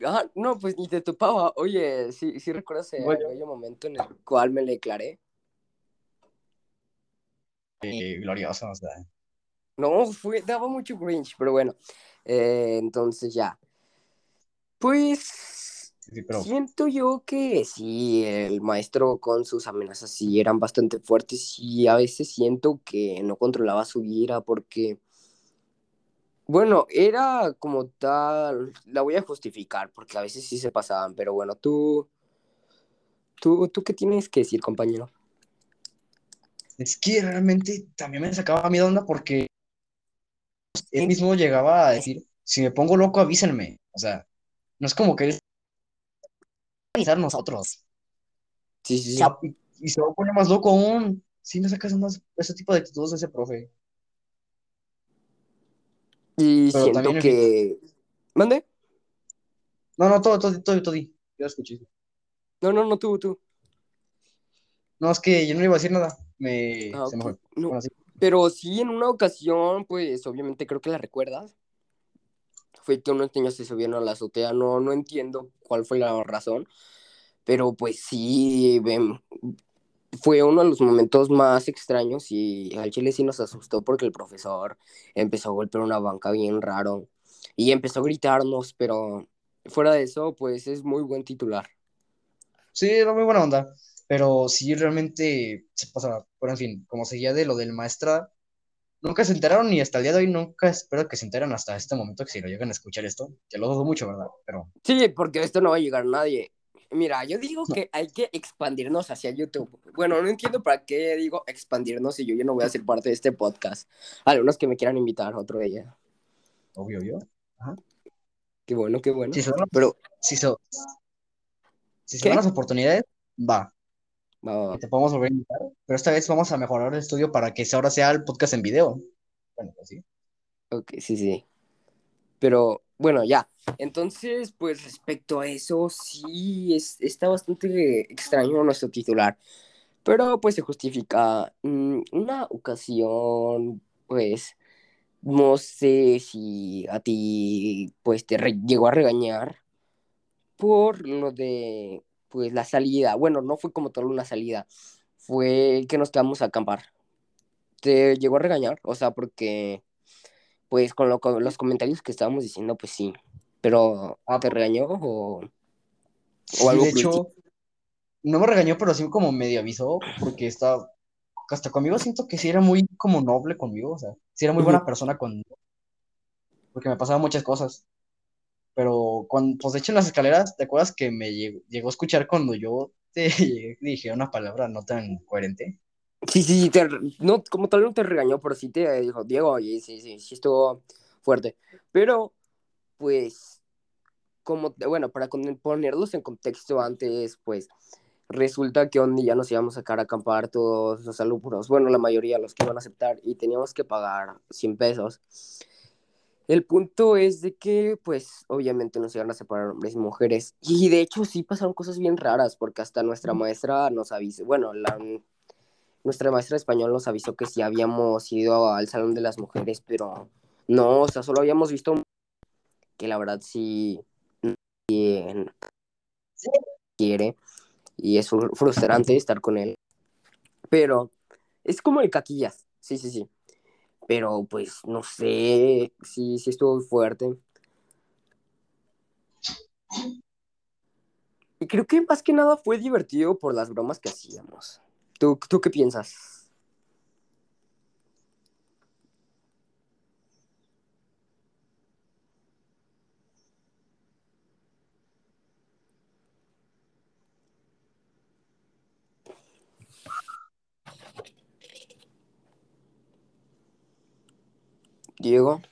Ah, no, pues ni te topaba. Oye, sí, sí recuerdas el bello momento en el cual me le declaré. Eh, glorioso, o sea. No, fue, daba mucho cringe, pero bueno. Eh, entonces ya. Pues Sí, pero siento yo que sí, el maestro con sus amenazas sí eran bastante fuertes y a veces siento que no controlaba su ira porque, bueno, era como tal, la voy a justificar porque a veces sí se pasaban, pero bueno, tú, tú, tú qué tienes que decir, compañero. es que realmente también me sacaba miedo onda porque él mismo llegaba a decir, si me pongo loco, avísenme. O sea, no es como que él avisar nosotros. Sí, sí, y, y se va a poner más loco aún. Sí, me sacas más ese tipo de actitudes de ese profe. Y Pero siento que... ¿Mande? No, no, todo, todo, todo, todo. Yo escuché. No, no, no, tú, tú. No, es que yo no le iba a decir nada. Me, Ah, se me ok. fue. No, Bueno, sí. Pero sí, en una ocasión, pues obviamente creo que la recuerdas. Fue que unos niños se subieron a la azotea. No, no entiendo cuál fue la razón. Pero pues sí, fue uno de los momentos más extraños y al chile sí nos asustó porque el profesor empezó a golpear una banca bien raro y empezó a gritarnos, pero fuera de eso, pues es muy buen titular. Sí, era muy buena onda. Pero sí, realmente se pasaba. Pero en fin, como seguía de lo del maestra, nunca se enteraron y hasta el día de hoy nunca espero que se enteren hasta este momento que si lo llegan a escuchar esto. Que lo dudo mucho, ¿verdad? Pero Sí, porque esto no va a llegar a nadie. Mira, yo digo No. que hay que expandirnos hacia YouTube. Bueno, no entiendo para qué digo expandirnos si yo ya no voy a ser parte de este podcast. Algunos que me quieran invitar, otro de ella. obvio, yo. Qué bueno, qué bueno. Si Pero, si se, si dan las oportunidades, va. va, va, va. Te podemos volver a invitar. Pero esta vez vamos a mejorar el estudio para que ahora sea el podcast en video. Bueno, pues sí. Ok, sí, sí. Pero bueno, ya. Entonces, pues respecto a eso, sí, es, está bastante extraño nuestro titular. Pero pues se justifica. Mm, Una ocasión, pues, no sé si a ti, pues, te llegó a regañar por lo de, pues, la salida. Bueno, no fue como tal una salida, fue que nos quedamos a acampar. ¿Te llegó a regañar? O sea, porque pues con, lo- con los comentarios que estábamos diciendo, pues sí. Pero, Ah, ¿te regañó o...? Sí, algo de hecho, no me regañó, pero sí como medio avisó, porque estaba, hasta conmigo siento que sí era muy como noble conmigo, o sea, sí era muy buena persona conmigo. Porque me pasaban muchas cosas. Pero cuando, pues de hecho en las escaleras, ¿te acuerdas que me llegó, llegó a escuchar cuando yo (laughs) dije una palabra no tan coherente? Sí, sí, te, no, como tal no te regañó, pero sí te dijo, Diego, oye, sí, sí, sí estuvo fuerte. Pero, pues, como, bueno, para ponerlos en contexto antes, pues, resulta que un día nos íbamos a sacar a acampar todos los alumnos, bueno, la mayoría, los que iban a aceptar, y teníamos que pagar 100 pesos. El punto es de que, pues, obviamente nos iban a separar hombres y mujeres. Y de hecho sí pasaron cosas bien raras, porque hasta nuestra maestra nos avisó, bueno, la, nuestra maestra de español nos avisó que sí habíamos ido al salón de las mujeres, pero no, o sea, solo habíamos visto que la verdad sí bien quiere y es fru- frustrante estar con él. Pero es como el caquillas, sí, sí, sí. Pero pues no sé, sí, sí estuvo fuerte. Y creo que más que nada fue divertido por las bromas que hacíamos. ¿Tú, tú qué piensas? Diego.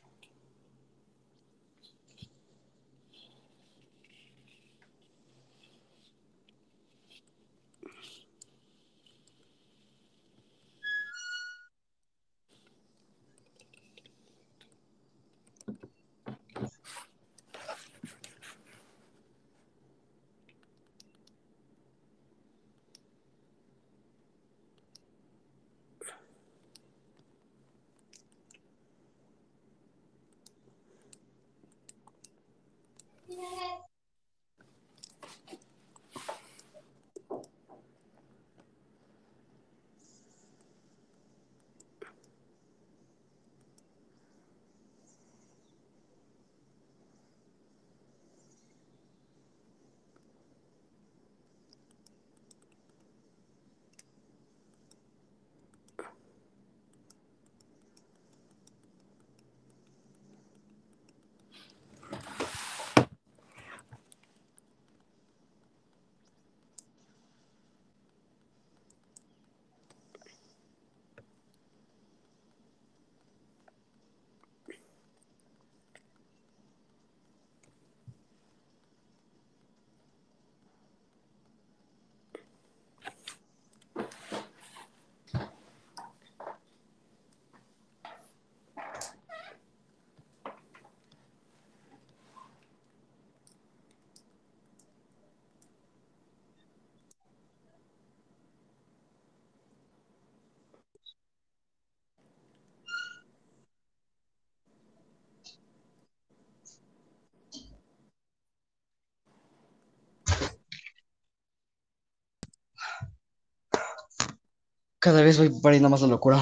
Cada vez voy perdiendo más la locura.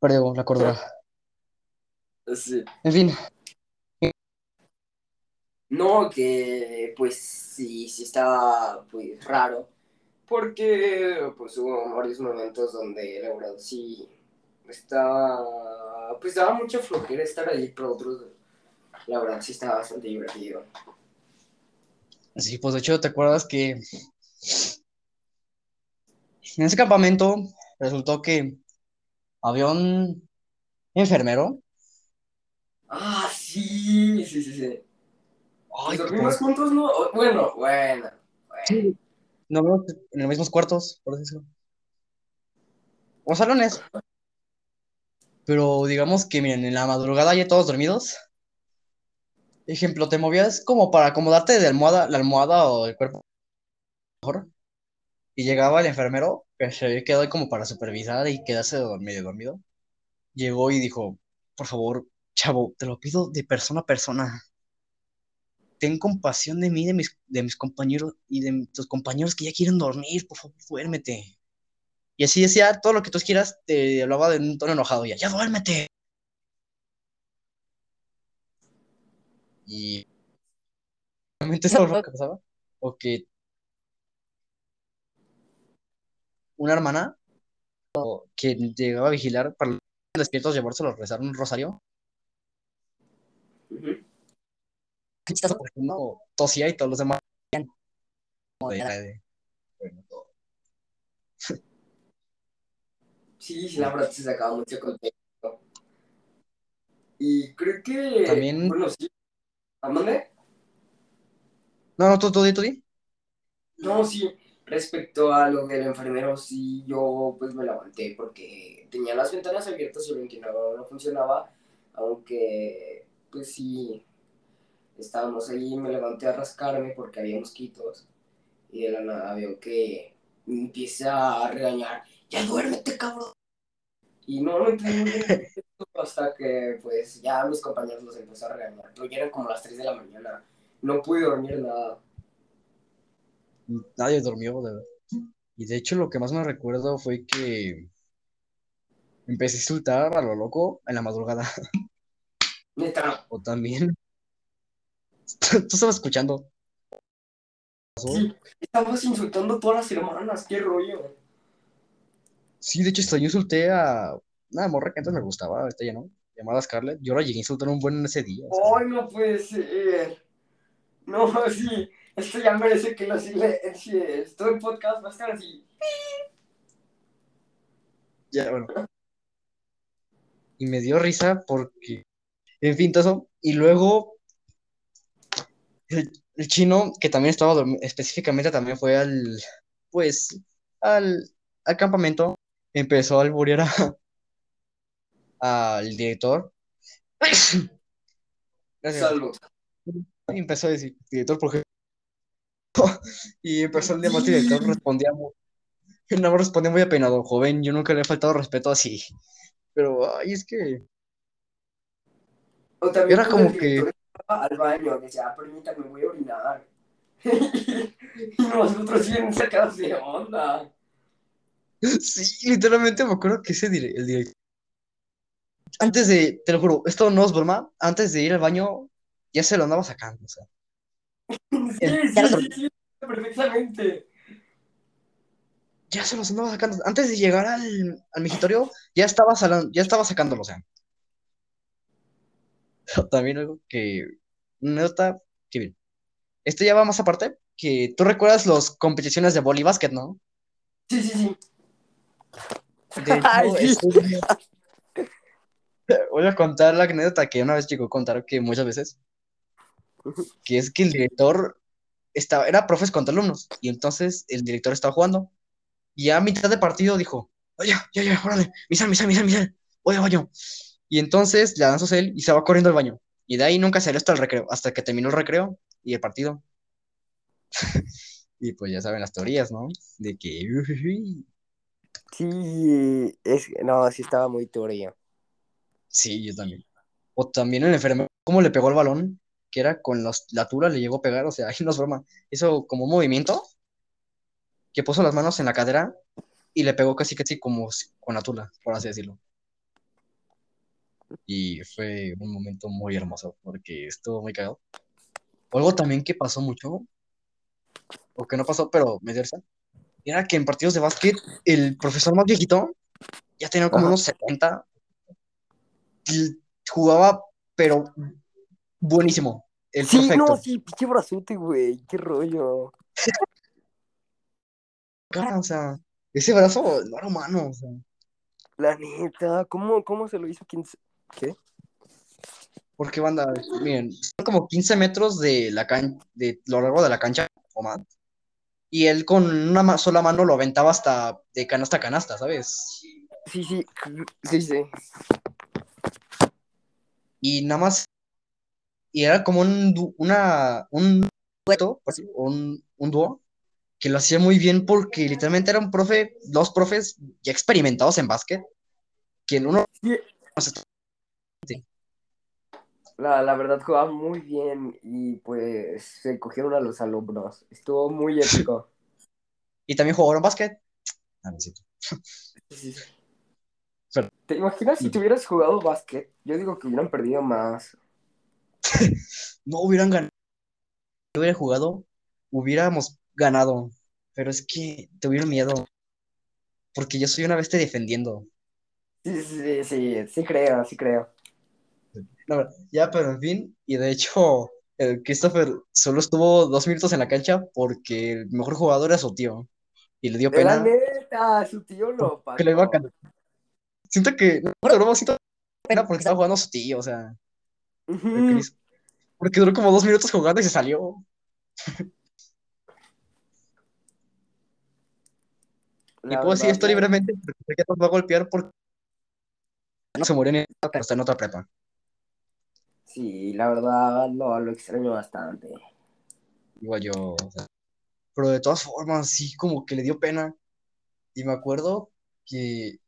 Perdió la cordura. Sí. En fin, No, que pues sí, sí estaba pues raro, porque pues hubo varios momentos donde la verdad sí estaba, pues daba mucha flojera estar ahí, pero otros, la verdad sí estaba bastante divertido. sí, pues de hecho, ¿te acuerdas que en ese campamento resultó que había un enfermero? Ah, sí, sí, sí, sí. Ay, dormimos juntos, ¿no? O- Bueno, bueno. sí, no vemos en los mismos cuartos, por decirlo. O salones. Pero digamos que, miren, en la madrugada ya todos dormidos. Ejemplo, te movías como para acomodarte de almohada, la almohada o el cuerpo mejor. Y llegaba el enfermero, que se había quedado como para supervisar y quedarse medio dormido. Llegó y dijo, por favor, chavo, te lo pido de persona a persona. Ten compasión de mí, de mis, de mis compañeros y de tus compañeros que ya quieren dormir, por favor, duérmete. Y así decía, todo lo que tú quieras, te hablaba de un tono enojado, ya, ya duérmete. Y realmente eso es lo que pasaba. O que una hermana que llegaba a vigilar para los despiertos llevárselos a rezar un rosario. Chistoso, porque uno tosía y todos los demás. bueno, todo. (laughs) Sí, sí, la verdad se sacaba mucho contexto. Y creo que. También- Bueno, sí. ¿A dónde? No, no, tú, tú, tú, di. No, sí. Respecto a lo del enfermero, sí, yo pues me levanté porque tenía las ventanas abiertas y el ventilador no funcionaba. Aunque, pues sí, estábamos ahí, me levanté a rascarme porque había mosquitos. Y de la nada veo que me empieza a regañar. ¡Ya duérmete, cabrón! Y no, no entendí (laughs) hasta que pues ya mis compañeros los empezó a regañar. Pero eran como las 3 de la mañana. No pude dormir nada. Nadie durmió, de verdad. Y de hecho, lo que más me recuerdo fue que empecé a insultar a lo loco en la madrugada. Neta, O también. (laughs) Tú estabas escuchando. Sí. estabas insultando todas las hermanas, qué rollo. Sí, de hecho, hasta yo insulté a una morra que antes me gustaba, ahorita ya no, llamada Scarlett. Yo la llegué a insultar un buen ese día. Ay, no puede ser. No, (laughs) sí, esto ya merece que lo silencies. Todo el podcast va a estar así. Ya, bueno. Y me dio risa porque, en fin, todo eso. Y luego, el, el chino, que también estaba dormi- específicamente también fue al, pues, al, al campamento, empezó a alburear a- al director. (coughs) Gracias. Salud. Y empezó a decir, director, ¿por qué? (laughs) Y empezó el demás director, respondía muy, más respondía muy apenado, joven, yo nunca le he faltado respeto así. Pero, ay, es que, O también Era como que- al baño, decía, ah, permítame, voy a orinar. (laughs) y nosotros bien sacados de onda. sí, literalmente me acuerdo que ese dire- el director, antes de, te lo juro, esto no es broma, antes de ir al baño, ya se lo andaba sacando, o sea. Sí, sí, sí, sí, perfectamente. Ya se los andaba sacando. Antes de llegar al, al migitorio, ya estaba, salan- ya estaba sacándolo, o sea. También algo que. Una anécdota que bien. Esto ya va más aparte, que tú recuerdas las competiciones de vóley básquet, ¿no? Sí, sí, sí. De hecho, (laughs) Ay, sí. este- (laughs) Voy a contar la anécdota que una vez llegó a contar que muchas veces, que es que el director estaba, era profes contra alumnos, y entonces el director estaba jugando, y a mitad de partido dijo, oye, ya, ya, órale, misal, misal, misal, misal, voy al baño. Y entonces le dan su y se va corriendo al baño. Y de ahí nunca salió hasta el recreo, hasta que terminó el recreo y el partido. (laughs) Y pues ya saben las teorías, ¿no? De que... (laughs) Sí, es, no, sí estaba muy turbio. Sí, yo también. O también el enfermero, cómo le pegó el balón, que era con los, la tula, le llegó a pegar, o sea, (laughs) ahí no es broma. Hizo como un movimiento, que puso las manos en la cadera y le pegó casi casi como con la tula, por así decirlo. Y fue un momento muy hermoso, porque estuvo muy cagado. Algo también que pasó mucho, o que no pasó, pero me era que en partidos de básquet, el profesor más viejito, ya tenía como Ajá. unos 70, y jugaba, pero buenísimo. El Sí, perfecto. no, sí, pinche brazote, güey, qué rollo. Cara, o sea, ese brazo no era humano, o sea. La neta, ¿cómo, cómo se lo hizo? ¿Quién se- ¿Qué? Porque banda, miren, son como 15 metros de la can de lo largo de la cancha o más. Y él con una sola mano lo aventaba hasta de canasta a canasta, ¿sabes? Sí, sí, sí, sí. Y nada más. Y era como un, una, un dueto, o un, un dúo, que lo hacía muy bien porque literalmente era un profe, dos profes ya experimentados en básquet, que el uno Sí. La, la verdad jugaba muy bien y pues se cogieron a los alumnos. Estuvo muy (laughs) épico. y también jugaron básquet. Ah, no. Sí, sí. Pero- ¿Te imaginas si te hubieras jugado básquet? Yo digo que hubieran perdido más. (laughs) no hubieran ganado, si hubiera jugado, hubiéramos ganado. Pero es que tuvieron miedo. porque yo soy una bestia defendiendo. Sí, sí, sí, sí creo, sí creo. No, ya, pero en fin, y de hecho, el Christopher solo estuvo dos minutos en la cancha porque el mejor jugador era su tío. Y le dio pena neta, su tío lo que le iba a cantar. Siento que, no, broma, siento pena porque estaba jugando su tío, o sea. Porque duró como dos minutos jugando y se salió. Y puedo decir esto libremente porque sé que nos va a golpear porque no se murió ni pero está en otra prepa. Sí, la verdad lo, lo extraño bastante. Igual yo, o sea, pero de todas formas, sí, como que le dio pena. Y me acuerdo que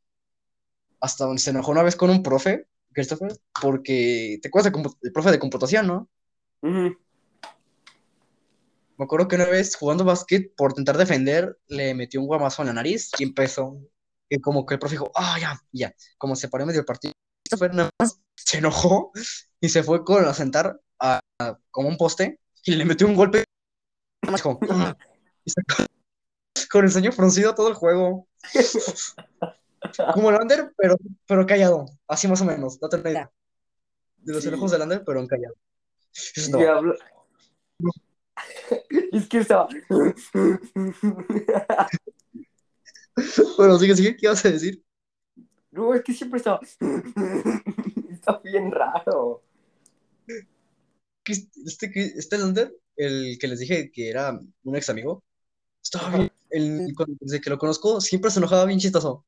hasta donde se enojó una vez con un profe, Christopher, porque te acuerdas de compu- el profe de computación, ¿no? Ujú. Me acuerdo que una vez jugando básquet, por intentar defender, le metió un guamazo en la nariz y empezó. Y como que el profe dijo, ah, ya, ya. Como se paró en medio del partido, nada más se enojó y se fue con a sentar a, a- como un poste y le metió un golpe. Nada más dijo, "Ah", y se con el ceño fruncido todo el juego. Como el Under, pero, pero callado. Así más o menos. Date una idea. De los Sí. enojos del Under, pero en callado. No. Diablo. (laughs) Es que estaba. Bueno, sigue, sigue. ¿Qué ibas a decir? No, es que siempre estaba. Está bien raro. este, este Lander, el que les dije que era un ex amigo, estaba bien, el- desde que lo conozco, siempre se enojaba bien chistoso.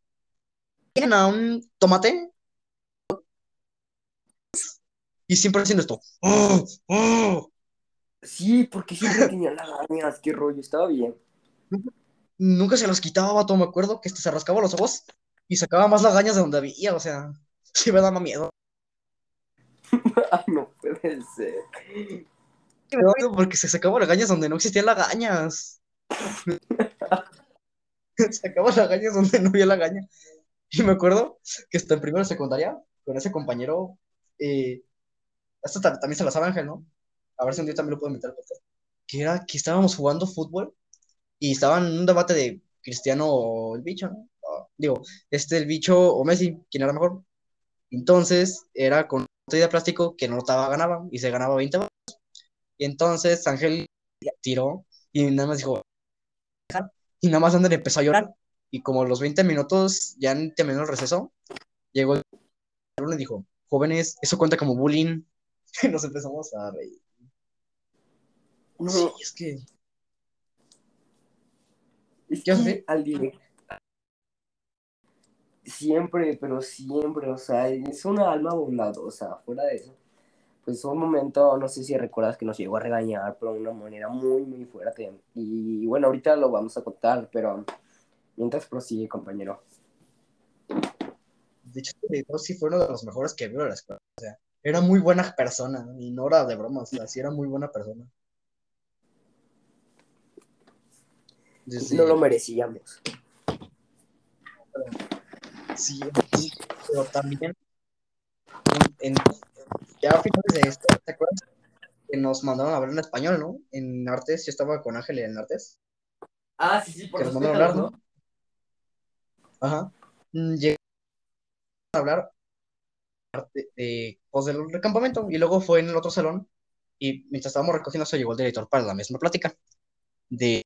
Tienen a un tomate y siempre haciendo esto. ¡Oh! ¡Oh! Sí, porque siempre tenía lagañas. Qué rollo, estaba bien. Nunca se los quitaba, vato, me acuerdo que este se rascaba los ojos y sacaba más lagañas de donde había, o sea, (laughs) sí me daba miedo. (laughs) No puede ser. Me daba miedo porque se sacaba lagañas donde no existían lagañas. (laughs) sacaba lagañas donde no había lagaña. Y me acuerdo que hasta en primero secundaria, con ese compañero, eh, esto ta- también se lo sabe Ángel, ¿no? A ver si un día también lo puedo meter al podcast. Que era que estábamos jugando fútbol y estaban en un debate de Cristiano o el bicho, ¿no? Digo, este, el bicho o Messi, ¿quién era mejor? Entonces era con botella de plástico que no notaba ganaba y se ganaba 20 baros. Y entonces Ángel tiró y nada más dijo, y nada más Ander empezó a llorar. Y como los 20 minutos ya terminó el receso, llegó y dijo, jóvenes, eso cuenta como bullying. Y (laughs) nos empezamos a reír. No, Sí, es que es ¿Qué vas a que decir? al directo. Siempre, pero siempre, o sea, es una alma bondadosa. Fuera de eso, pues un momento, no sé si recuerdas que nos llegó a regañar, pero de una manera muy, muy fuerte. Y bueno, ahorita lo vamos a contar, pero mientras prosigue, compañero. de hecho, este sí fue uno de los mejores que vio en la escuela. O sea, era muy buena persona y no era de broma, o sea, sí era muy buena persona. No lo merecíamos. Sí, pero también en, ya a finales de esto, ¿te acuerdas? Que nos mandaron a hablar en español, ¿no? En artes, yo estaba con Ángel en artes, Ah, sí, sí, que nos mandaron a hablar, ¿no? Ajá. Mm, Llegaron a hablar de, de, pues, del campamento y luego fue en el otro salón y mientras estábamos recogiendo se llegó el director para la misma plática de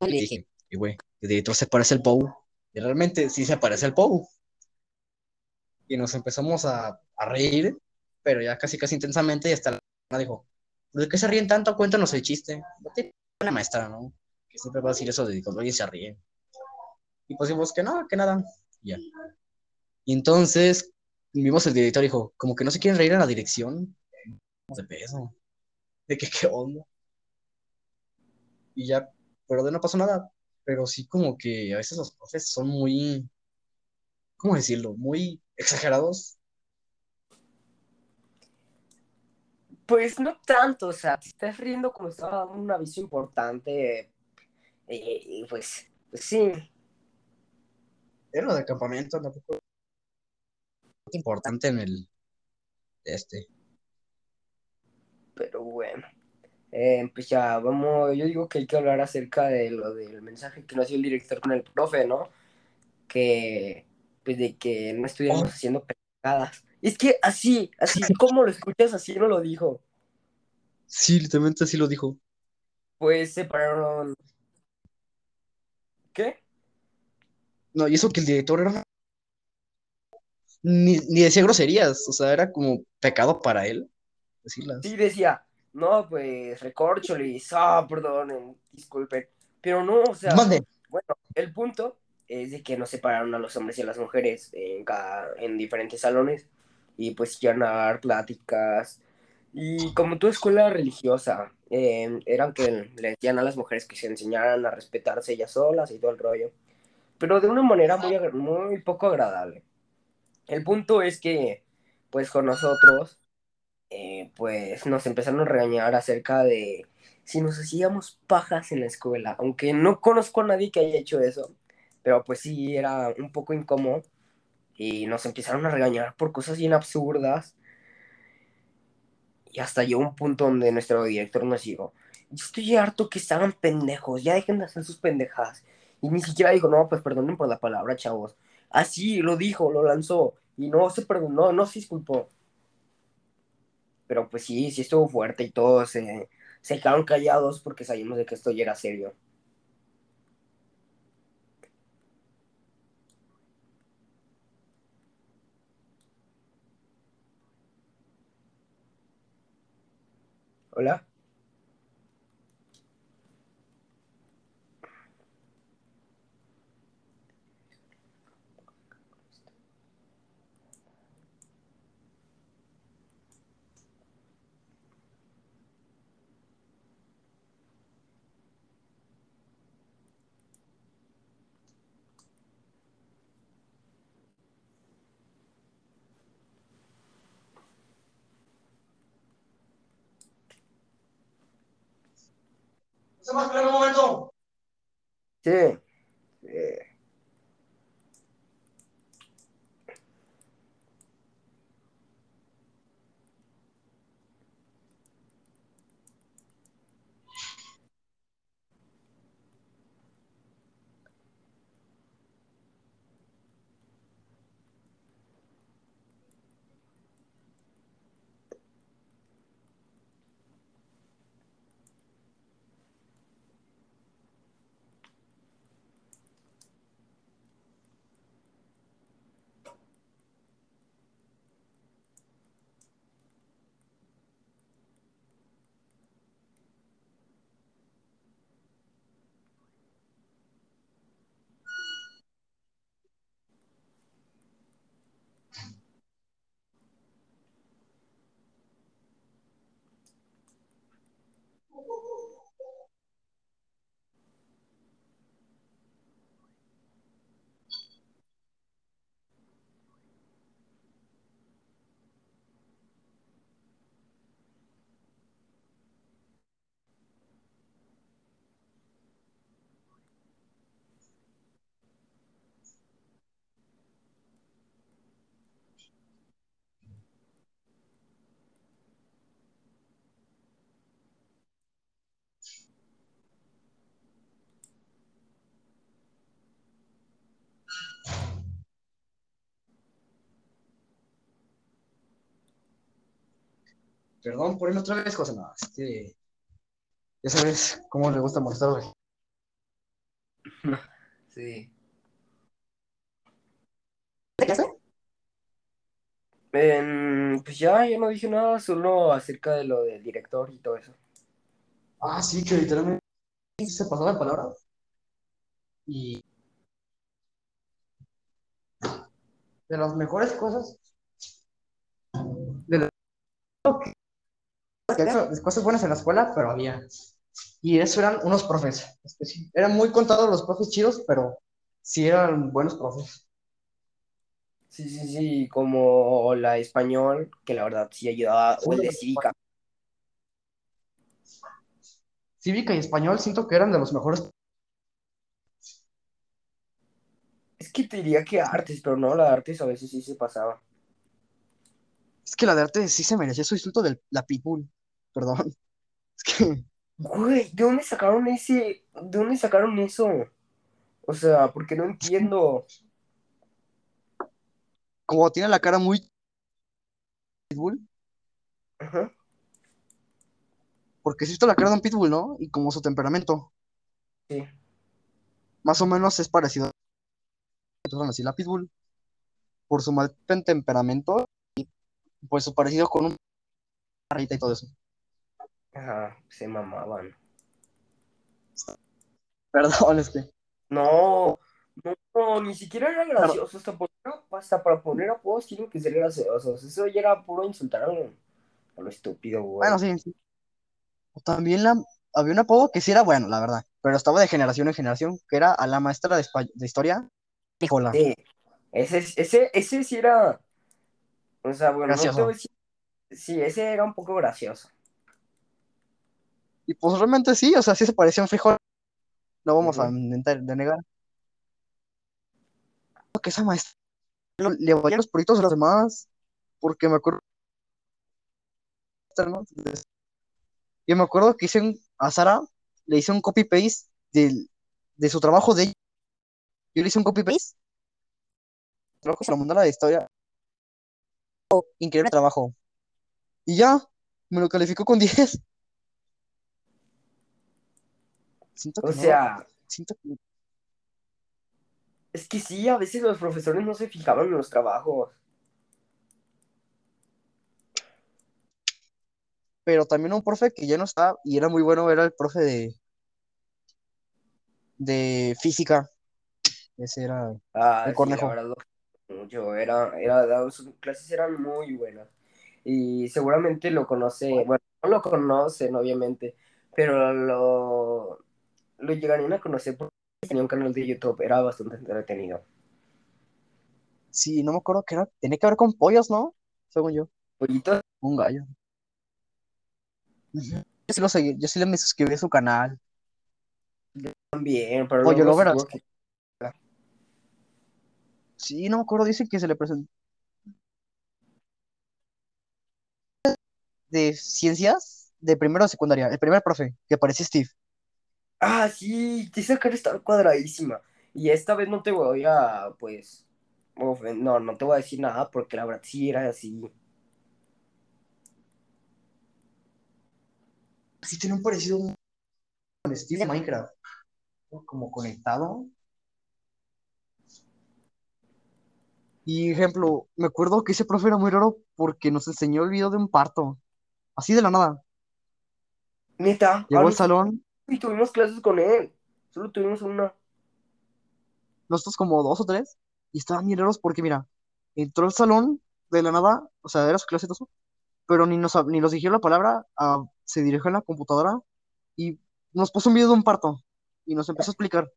y dije, "Y, güey, el director se parece al Pou. Y realmente sí se parece al Pou. Y nos empezamos a, a reír, pero ya casi casi intensamente y hasta la dijo, ¿de qué se ríen tanto? Cuéntanos el chiste. No te- La maestra, ¿no? Que siempre va a decir eso de alguien se ríe. Y pues dijimos que no, que nada. Ya. Y entonces vimos el director y dijo, como que no se quieren reír en la dirección. De peso. De que qué onda. Y ya, pero de no pasó nada. Pero sí como que a veces los profes son muy, ¿cómo decirlo? Muy exagerados. Pues no tanto, o sea, te estás riendo como estaba dando un aviso importante. eh, pues, pues sí. Era lo del campamento, tampoco importante en el este. Pero bueno. Eh, pues ya, vamos, yo digo que hay que hablar acerca de lo del mensaje que nos dio el director con el profe, ¿no? Que, pues de que no estuviéramos Oh. haciendo pendejadas. Es que así, así (laughs) como lo escuchas, así no lo dijo. Sí, literalmente así lo dijo. Pues separaron. ¿Qué? No, y eso que el director era... Ni, ni decía groserías, o sea, era como pecado para él decirlas. Sí, decía, no, pues recorcholis, ah, perdonen, disculpen. Pero no, o sea, Mande. bueno, el punto es de que nos separaron a los hombres y a las mujeres en, cada, en diferentes salones y pues iban a dar pláticas. Y como toda escuela religiosa, eh, eran que le decían a las mujeres que se enseñaran a respetarse ellas solas y todo el rollo, pero de una manera muy, muy poco agradable. El punto es que, pues con nosotros, eh, pues nos empezaron a regañar acerca de si nos hacíamos pajas en la escuela, aunque no conozco a nadie que haya hecho eso, pero pues sí era un poco incómodo y nos empezaron a regañar por cosas bien absurdas y hasta llegó un punto donde nuestro director nos dijo, yo estoy harto que estaban pendejos, ya dejen de hacer sus pendejadas. Y ni siquiera dijo, no, pues perdonen por la palabra, chavos. Así lo dijo, lo lanzó y no se perdonó, no se disculpó. Pero pues sí, sí estuvo fuerte y todos se, se quedaron callados porque sabíamos de que esto ya era serio. Hola. ¿Se va a esperar un momento? Sí. eh, Perdón por irme otra vez, José. No, este... Ya sabes cómo le gusta molestar, güey. (laughs) sí. ¿De qué hace? Em, pues ya, ya no dije nada, solo acerca de lo del director y todo eso. Ah, sí, que literalmente se pasó la palabra. Y de las mejores cosas, de las que eso, cosas buenas en la escuela, pero había. Y eso eran unos profes. Eran muy contados los profes chidos, pero sí eran buenos profes. Sí, sí, sí, como la español, que la verdad sí ayudaba, o el de cívica. Cívica y español siento que eran de los mejores. Es que te diría que artes, pero no, la de artes a veces sí se pasaba. Es que la de arte sí se merecía su insulto de la people. Perdón. (laughs) Es que, Güey, ¿de dónde sacaron ese? ¿De dónde sacaron eso? O sea, porque no entiendo. como tiene la cara muy pitbull, Ajá. porque está la cara de un pitbull, ¿no? Y como su temperamento, Sí. más o menos es parecido a así la pitbull, por su mal tem- temperamento y pues su parecido con un y todo eso. Ajá, se mamaban. (laughs) Perdón, es que No, no, no, ni siquiera era gracioso. Hasta, poner- hasta para poner apodos tienen que ser graciosos. Eso ya era puro insultar a lo, a lo estúpido, güey. bueno, sí, sí. También la, había un apodo que sí era bueno, la verdad, pero estaba de generación en generación, que era a la maestra de, historia, Nicola. Sí, ese, ese, ese sí era. O sea, bueno, no te Gracioso. voy a decir- Sí, ese era un poco gracioso. Y pues realmente sí, o sea, sí se parecía a un frijol. No vamos a intentar de negar. Que esa maestra le valía los proyectos de los demás, porque me acuerdo. ¿no? Y me acuerdo que hice un- a Sara, le hice un copy-paste del- de su trabajo de ella. Yo le hice un copy-paste. Trabajo se lo mandó a la de historia. Oh, increíble trabajo. Y ya, me lo calificó con 10. Siento que O no, sea, siento que es que sí, a veces los profesores no se fijaban en los trabajos. pero también un profe que ya no está y era muy bueno era el profe de de física. Ese era Ah, el sí, cornejo. lo mucho. Era, era, sus clases eran muy buenas. Y seguramente lo conoce, bueno, no lo conocen, obviamente, pero lo, lo llegarían a conocer porque tenía un canal de YouTube, era bastante entretenido. Sí, no me acuerdo que era, tenía que ver con pollos, ¿no? Según yo, Pollitos un gallo. Yo sí lo seguí, yo sí le me suscribí a su canal. también, pero Pollo luego tuvo que- Sí, no me acuerdo, dice que se le presentó de ciencias de primero de secundaria, el primer profe, que parecía Steve. Ah, sí, esa cara está cuadradísima. Y esta vez no te voy a, pues, no, no te voy a decir nada porque la verdad sí era así. Sí, tiene un parecido con Steve Minecraft. Como conectado. Y ejemplo, me acuerdo que ese profe era muy raro porque nos enseñó el video de un parto. Así de la nada. Neta, Llegó al salón, y tuvimos clases con él. Solo tuvimos una. nosotros como dos o tres, y estaban bien raros porque, mira, entró al salón de la nada, o sea, era su clase todo eso, pero ni nos, ni nos dijeron la palabra, ah, se dirigió a la computadora y nos puso un video de un parto y nos empezó a explicar.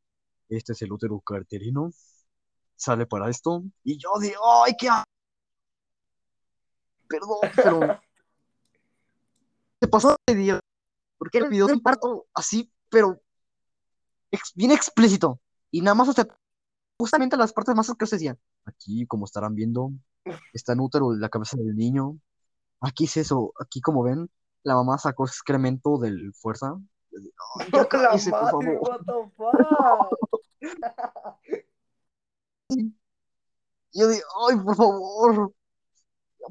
Este es el útero carterino, sale para esto, y yo de, ¡ay, qué a-". Perdón, pero (laughs) se pasó de día, porque video de un parto así, pero ex- bien explícito, y nada más hasta justamente las partes más que decían. Aquí, como estarán viendo, está en útero la cabeza del niño. Aquí es eso, aquí como ven, la mamá sacó excremento del fuerza. Ya (laughs) cállese, por favor. (laughs) Yo de, ay, por favor,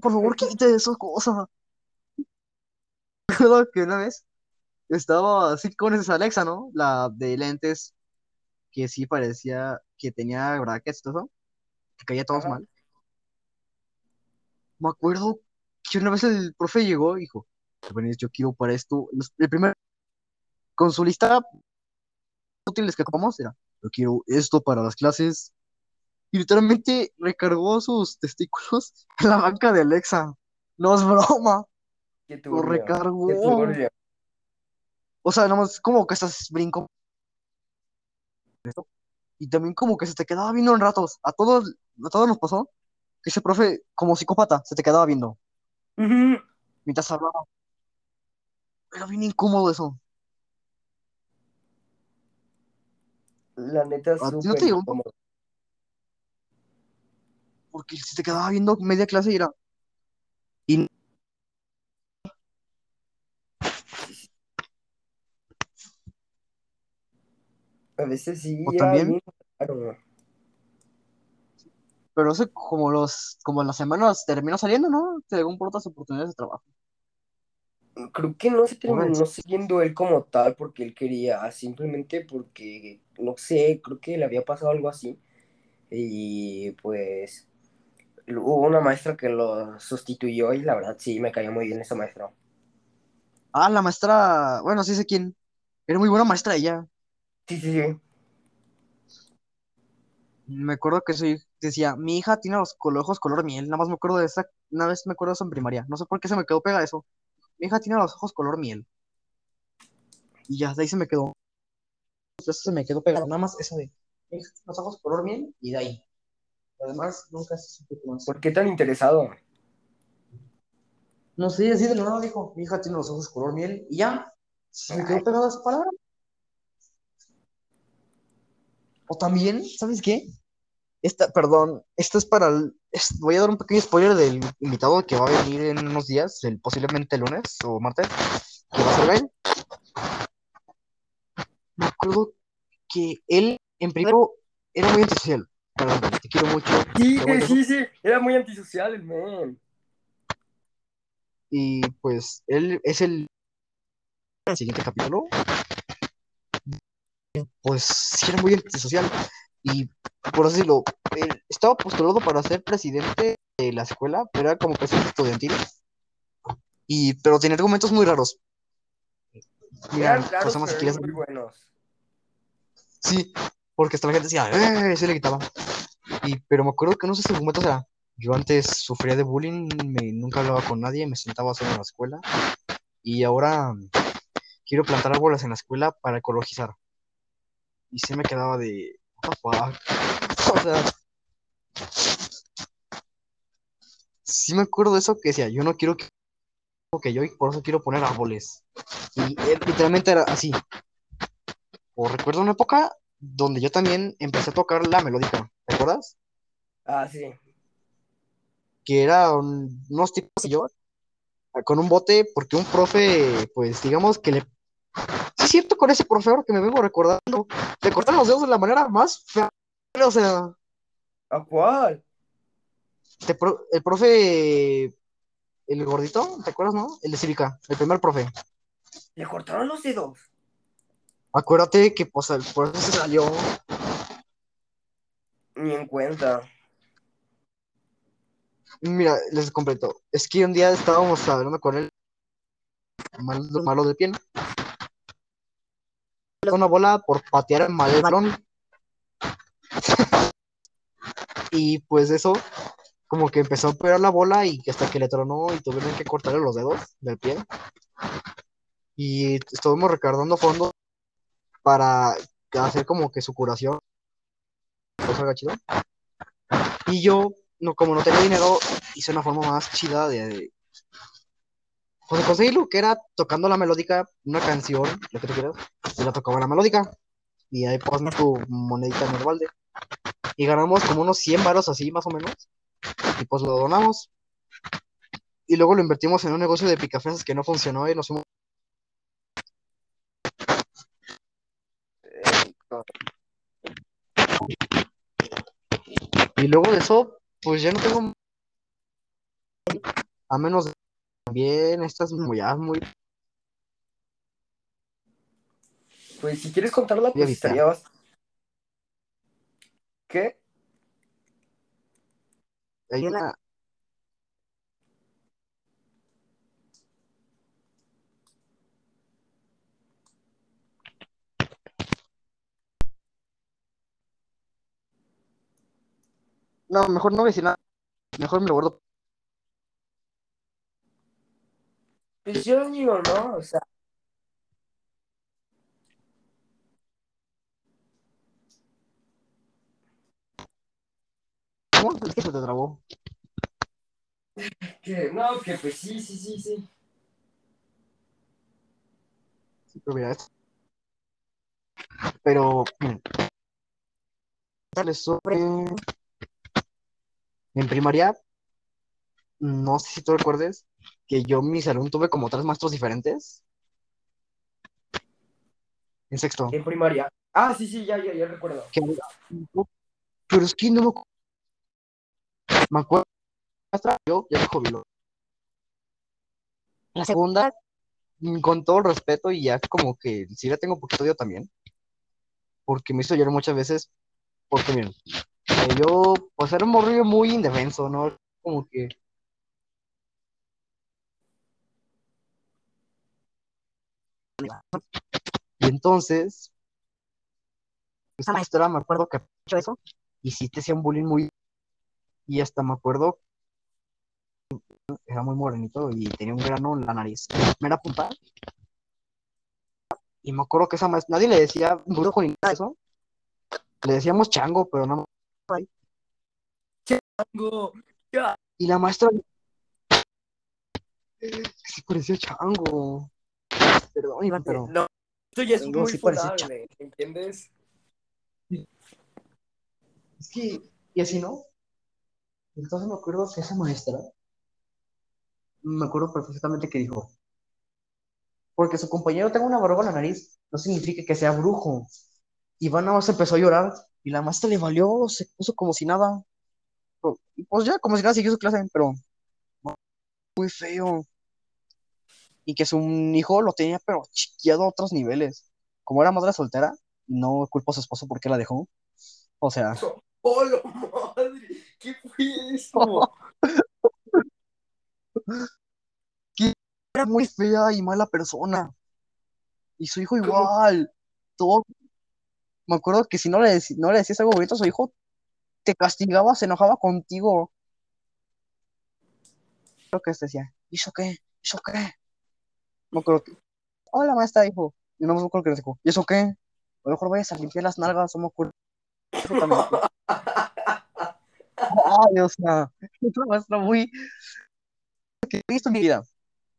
por favor, quite esa cosa. (laughs) Recuerdo que una vez estaba así con esa Alexa, ¿no? La de lentes, que sí parecía que tenía brackets y todo eso, que caía todos Ajá. mal. Me acuerdo que una vez el profe llegó y dijo, "Jóvenes, yo quiero para esto, el primer, con su lista útiles que ocupamos era, yo quiero esto para las clases, y literalmente recargó sus testículos (laughs) en la banca de Alexa. No es broma, Qué lo recargó. qué turbio. O sea, nomás como que estás brinco. Y también como que se te quedaba viendo en ratos. A todos, a todos nos pasó que ese profe, como psicópata, se te quedaba viendo mientras hablaba. Era bien incómodo eso. La neta, ¿A ti no súper te llegó? incómodo. Porque se te quedaba viendo media clase y era. Y A veces sí, O también- raro. Pero eso como los, como las semanas terminó saliendo, ¿no? Según por otras oportunidades de trabajo. Creo que no se terminó Pobres. siguiendo él como tal porque él quería, simplemente porque, no sé, creo que le había pasado algo así. Y pues hubo una maestra que lo sustituyó y la verdad sí, me cayó muy bien esa maestra. Ah, la maestra, bueno, sí sé quién. Era muy buena maestra ella. Sí, sí, sí. Me acuerdo que soy, decía, mi hija tiene los ojos color miel. Nada más me acuerdo de esa, una vez me acuerdo de eso en primaria. No sé por qué se me quedó pega eso. Mi hija tiene los ojos color miel. Y ya, de ahí se me quedó. Eso se me quedó pegado. Nada más eso de, mi hija tiene los ojos color miel y de ahí. Además, nunca se supo más. ¿Por qué tan interesado? No sé, así de nada dijo, mi hija tiene los ojos color miel y ya. Se me quedó pegada esa palabra. O también, ¿sabes qué? Esta, perdón, esto es para el, es- voy a dar un pequeño spoiler del invitado que va a venir en unos días, el, posiblemente el lunes o martes, que va a ser él. Me acuerdo que él en primero era muy antisocial. Perdón, te quiero mucho. Sí, a- sí, sí, era muy antisocial el men. Y pues él es el, el siguiente capítulo. Pues sí era muy antisocial. Y por así decirlo, él estaba postulado para ser presidente de la escuela, pero era como presidente estudiantil. Y, pero tenía argumentos muy raros. Mira, Eran raros, personas pero que eran muy buenos. Sí, porque hasta la gente decía, ¡eh! Se le quitaba. Y, pero me acuerdo que no sé si argumentos era. Yo antes sufría de bullying, me, nunca hablaba con nadie, me sentaba solo en la escuela. Y ahora mm, quiero plantar árboles en la escuela para ecologizar. Y se me quedaba de. What the fuck? (laughs) O sea. Sí me acuerdo de eso que decía, yo no quiero que, que yo y por eso quiero poner árboles. Y él literalmente era así. O recuerdo una época donde yo también empecé a tocar la melódica, ¿te acuerdas? Ah, sí. Que era un- unos tipos y yo con un bote, porque un profe, pues digamos que le... Es cierto, con ese profe ahora que me vengo recordando, le cortaron los dedos de la manera más fea. O sea, ¿A cuál? pro- el profe, el gordito, ¿te acuerdas, no? El de cívica, el primer profe. Le cortaron los dedos. Acuérdate que pues el- eso se salió. Ni en cuenta. Mira, les completo. Es que un día estábamos hablando con él, mal, malo del Una bola por patear mal el balón. y pues eso, como que empezó a pegar la bola y hasta que le tronó y tuvieron que cortarle los dedos del pie. Y estuvimos recargando fondos para hacer como que su curación pues, chido. Y yo, no, como no tenía dinero, hice una forma más chida de, pues, de conseguirlo, que era tocando la melódica, una canción, lo que tú quieras, y la tocaba la melódica. Y ahí pones tu monedita en el balde. Y ganamos como unos 100 varos así, más o menos. Y pues lo donamos. Y luego lo invertimos en un negocio de picafresas que no funcionó y nos fuimos. Y luego de eso, pues ya no tengo. A menos de. También, estas muy, ya muy. Pues si quieres contarla, pues estaría ¿Qué? Hay una. No, mejor no voy a decir nada. Mejor me lo guardo. Pues yo digo, ¿no? O sea, ¿Cómo? Es que se te trabó. que no, que pues sí, sí, sí, sí. Sí, pero mira, es- Pero, miren. Dale sobre. En primaria, no sé si tú recuerdes que yo en mi salón tuve como tres maestros diferentes. En sexto. En primaria. Ah, sí, sí, ya, ya, ya recuerdo. que pero es que no me acuerdo. Me acuerdo, yo ya se jubiló. La segunda, mm, con todo el respeto, y ya como que sí le tengo poquito odio también, porque me hizo llorar muchas veces, porque miren, yo, pues era un morrillo muy indefenso, ¿no? Como que Y entonces, esa maestra me acuerdo que hecho eso, y sí te hacía un bullying muy. Y hasta me acuerdo, era muy morenito y tenía un grano en la nariz. Me era punta. Y me acuerdo que esa maestra, nadie le decía brujo ni nada de eso. Le decíamos chango, pero no. Chango. Y la maestra. Sí parecía chango. Perdón, Iván, pero. No, esto ya es muy sí funable, ¿entiendes? Es que, y así no. Entonces me acuerdo que esa maestra, me acuerdo perfectamente que dijo, porque su compañero tenga una barba en la nariz, no significa que sea brujo. Iván nada más empezó a llorar y la maestra le valió, se puso como si nada. Pero- pues ya, como si nada, siguió su clase, pero muy feo. Y que su hijo lo tenía, pero chiqueado a otros niveles. Como era madre soltera, no culpo a su esposo porque la dejó. O sea, (laughs) ¡Oh, la madre! ¿Qué fue eso? (laughs) era muy fea y mala persona. Y su hijo igual. Todo. Me acuerdo que si no le, no le decías algo bonito a su hijo, te castigaba, se enojaba contigo. Creo que decía, ¿hizo qué? ¿Hizo qué? Me acuerdo que, hola maestra, hijo. Y no me acuerdo que le dijo, ¿y eso qué? A lo mejor vayas a limpiar las nalgas, no me acuerdo. Eso también. (laughs) Ay, o sea, (laughs) es una maestra muy. que he visto en mi vida.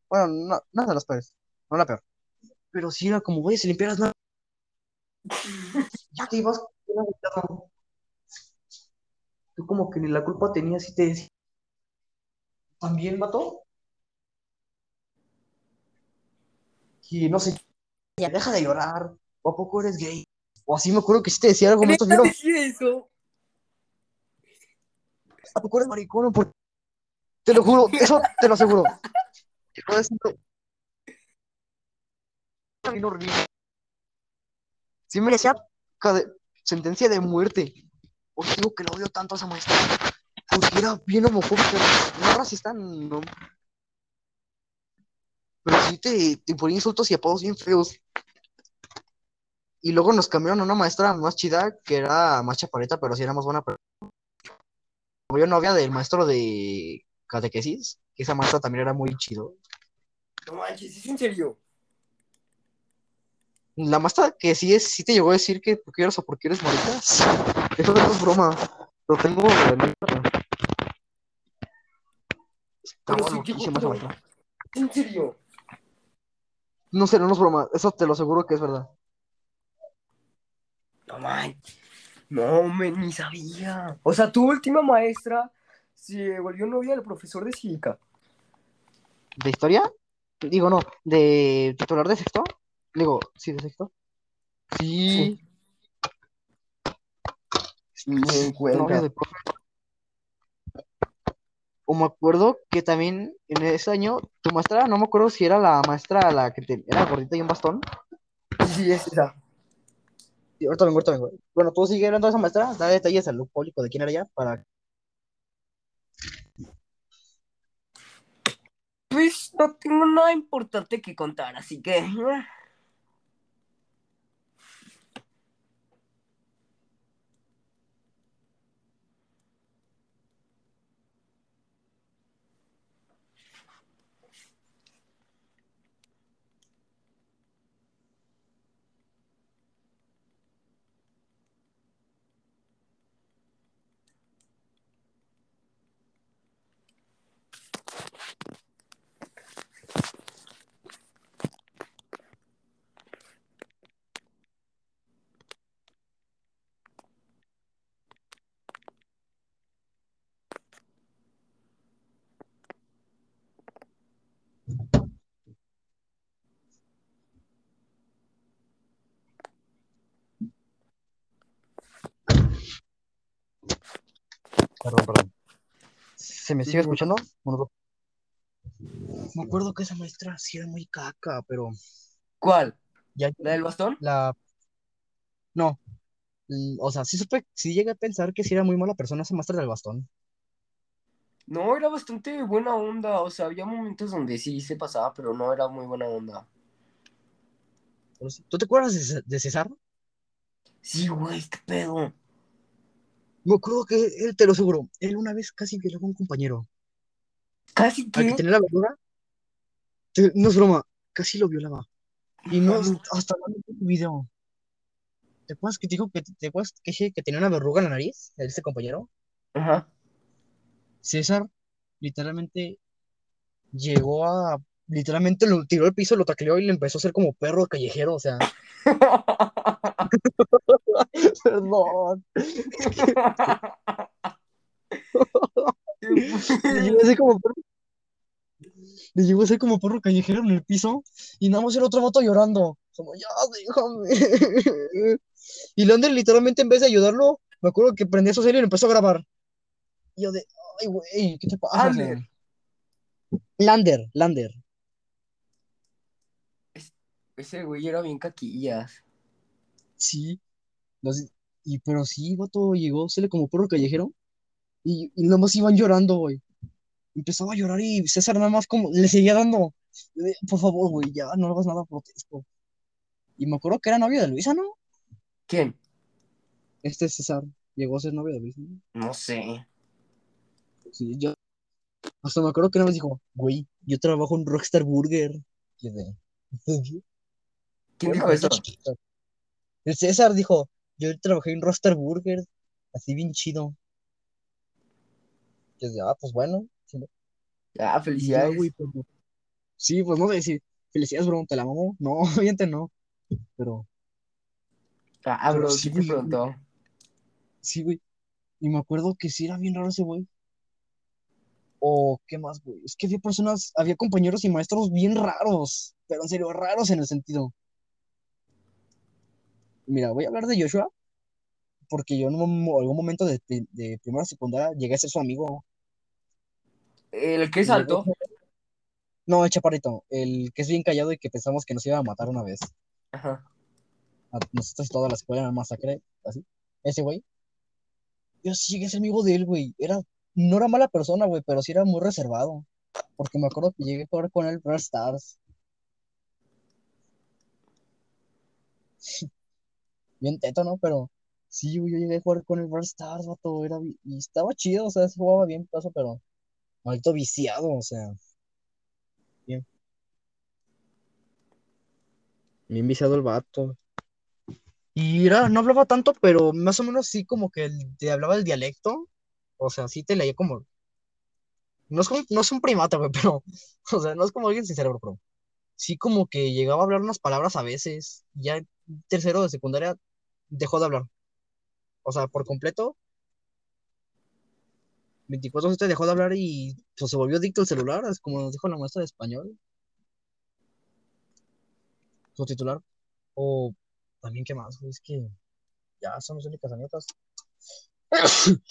Bueno, no, no de las peores, no la peor. Pero sí era como, vayas a limpiar las nalgas. (laughs) Ya te ibas. Tú como que ni la culpa tenías y te decía, ¿también mató? Y no sé, ya deja de llorar, o a poco eres gay, o así me acuerdo que sí te decía algo, me ¿Neta vieron, decía eso? a poco eres maricón, Por- te lo juro, eso te lo aseguro. (laughs) Te lo aseguro. Sí merecía sentencia de muerte. Os digo que lo odio tanto a esa maestra. Porque era bien homofóbica. No racista, no. Pero sí te, te ponía insultos y apodos bien feos. Y luego nos cambiaron a una maestra más chida, que era más chapareta, pero sí era más buena. Pero... Como yo novia del maestro de catequesis, que esa maestra también era muy chido. No manches, ¿es en serio? La maestra que sí es, sí te llegó a decir que por qué eres o por qué eres marica. Eso no es broma. Lo tengo en mi Estaba Pero sí, loquísima esa pero- maestra. ¿Es en serio? No sé, no es broma. Eso te lo aseguro que es verdad. No manches. No, me, ni sabía. O sea, tu última maestra se volvió novia del profesor de cívica. ¿De historia? Digo, no. ¿De titular de sexto? Digo, sí, de sexto. Sí. O me acuerdo que también en ese año, tu maestra, no me acuerdo si era la maestra la que te- era gordita y un bastón. Sí, sí, es esa. Sí, ahorita vengo, ahorita vengo. Bueno, tú sigue hablando de esa maestra, da detalles al público de quién era ella para. Pues no tengo nada importante que contar, así que. Perdón, perdón. ¿Se me sigue escuchando? Bueno, Me acuerdo que esa maestra sí era muy caca, pero ¿Cuál? ya ¿La del bastón? la... No. O sea, sí supe, sí llegué a pensar que sí era muy mala persona esa maestra del bastón. No, era bastante buena onda. O sea, había momentos donde sí se pasaba, pero no era muy buena onda. ¿Tú te acuerdas de César? Sí, güey, qué pedo. Me acuerdo que él, te lo aseguro, él una vez casi violó a un compañero. Casi Al que que. tenía la verdura, no es broma, casi lo violaba. Y no, hasta el video. ¿Te acuerdas que te dijo que, te acuerdas que, tenía una verruga en la nariz, ese compañero? Ajá. César literalmente llegó a, literalmente lo tiró al piso, lo tacleó y le empezó a hacer como perro callejero, o sea, (laughs) (laughs) perdón. Le llegó a hacer como perro, le como perro callejero en el piso y nada más el otro vato llorando, como, ya, déjame. (laughs) Y Lander literalmente en vez de ayudarlo, me acuerdo que prendió su serie y lo empezó a grabar. Y yo de, ay, güey, ¿qué te pasa? O sea, Ander. Lander, Lander. Ese güey era bien caquillas. Sí, y pero sí, vato, llegó, se le como perro callejero y, y nada más iban llorando, güey. Empezaba a llorar y César nada más como le seguía dando. Por favor, güey, ya no hagas nada, protesto. Y me acuerdo que era novio de Luisa, ¿no? ¿Quién? Este César llegó a ser novio de Luisa. ¿no? No sé. Sí, yo hasta me acuerdo que una vez dijo, güey, yo trabajo en Rockstar Burger. Y yo de, (laughs) ¿Quién dijo eso? chiquita. El César dijo, yo trabajé en Rockstar Burger, así bien chido. Yo de, ah, pues bueno. Ah, felicidades. güey, pues. Sí, pues no sé decir, felicidades, bro, te la mamó. (laughs) No, obviamente no. Pero Ah, pero bro, sí, ¿quién te preguntó? sí, güey. Y me acuerdo que sí era bien raro ese güey. O, ¿qué más, güey? Es que había personas, había compañeros y maestros bien raros. Pero en serio, raros en el sentido. Mira, voy a hablar de Joshua, porque yo en algún momento de, de primera secundaria llegué a ser su amigo. El que llegó- saltó. No, el chaparrito, el que es bien callado y que pensamos que nos iba a matar una vez. Ajá. A nosotros toda la escuela, una masacre, así. Ese güey. Yo sí llegué a ser amigo de él, güey. Era, no era mala persona, güey, pero sí era muy reservado. Porque me acuerdo que llegué a jugar con él Brawl Stars. Bien teto, ¿no? Pero sí, güey, yo llegué a jugar con el Brawl Stars, vato. Era, y estaba chido, o sea, se jugaba bien, paso, pero maldito viciado, o sea. Bien. Bien viciado el vato. Y era, no hablaba tanto, pero más o menos sí como que te hablaba el dialecto. O sea, sí te leía como. No es como, no es un primata, güey, (laughs) pero. O sea, no es como alguien sin cerebro, pero. Sí como que llegaba a hablar unas palabras a veces. Ya tercero de secundaria dejó de hablar. O sea, por completo. 24 dejó de hablar y pues, se volvió adicto al celular, es como nos dijo la maestra de español. Su titular. O también, ¿qué más? Es que ya son las únicas anécdotas. (coughs)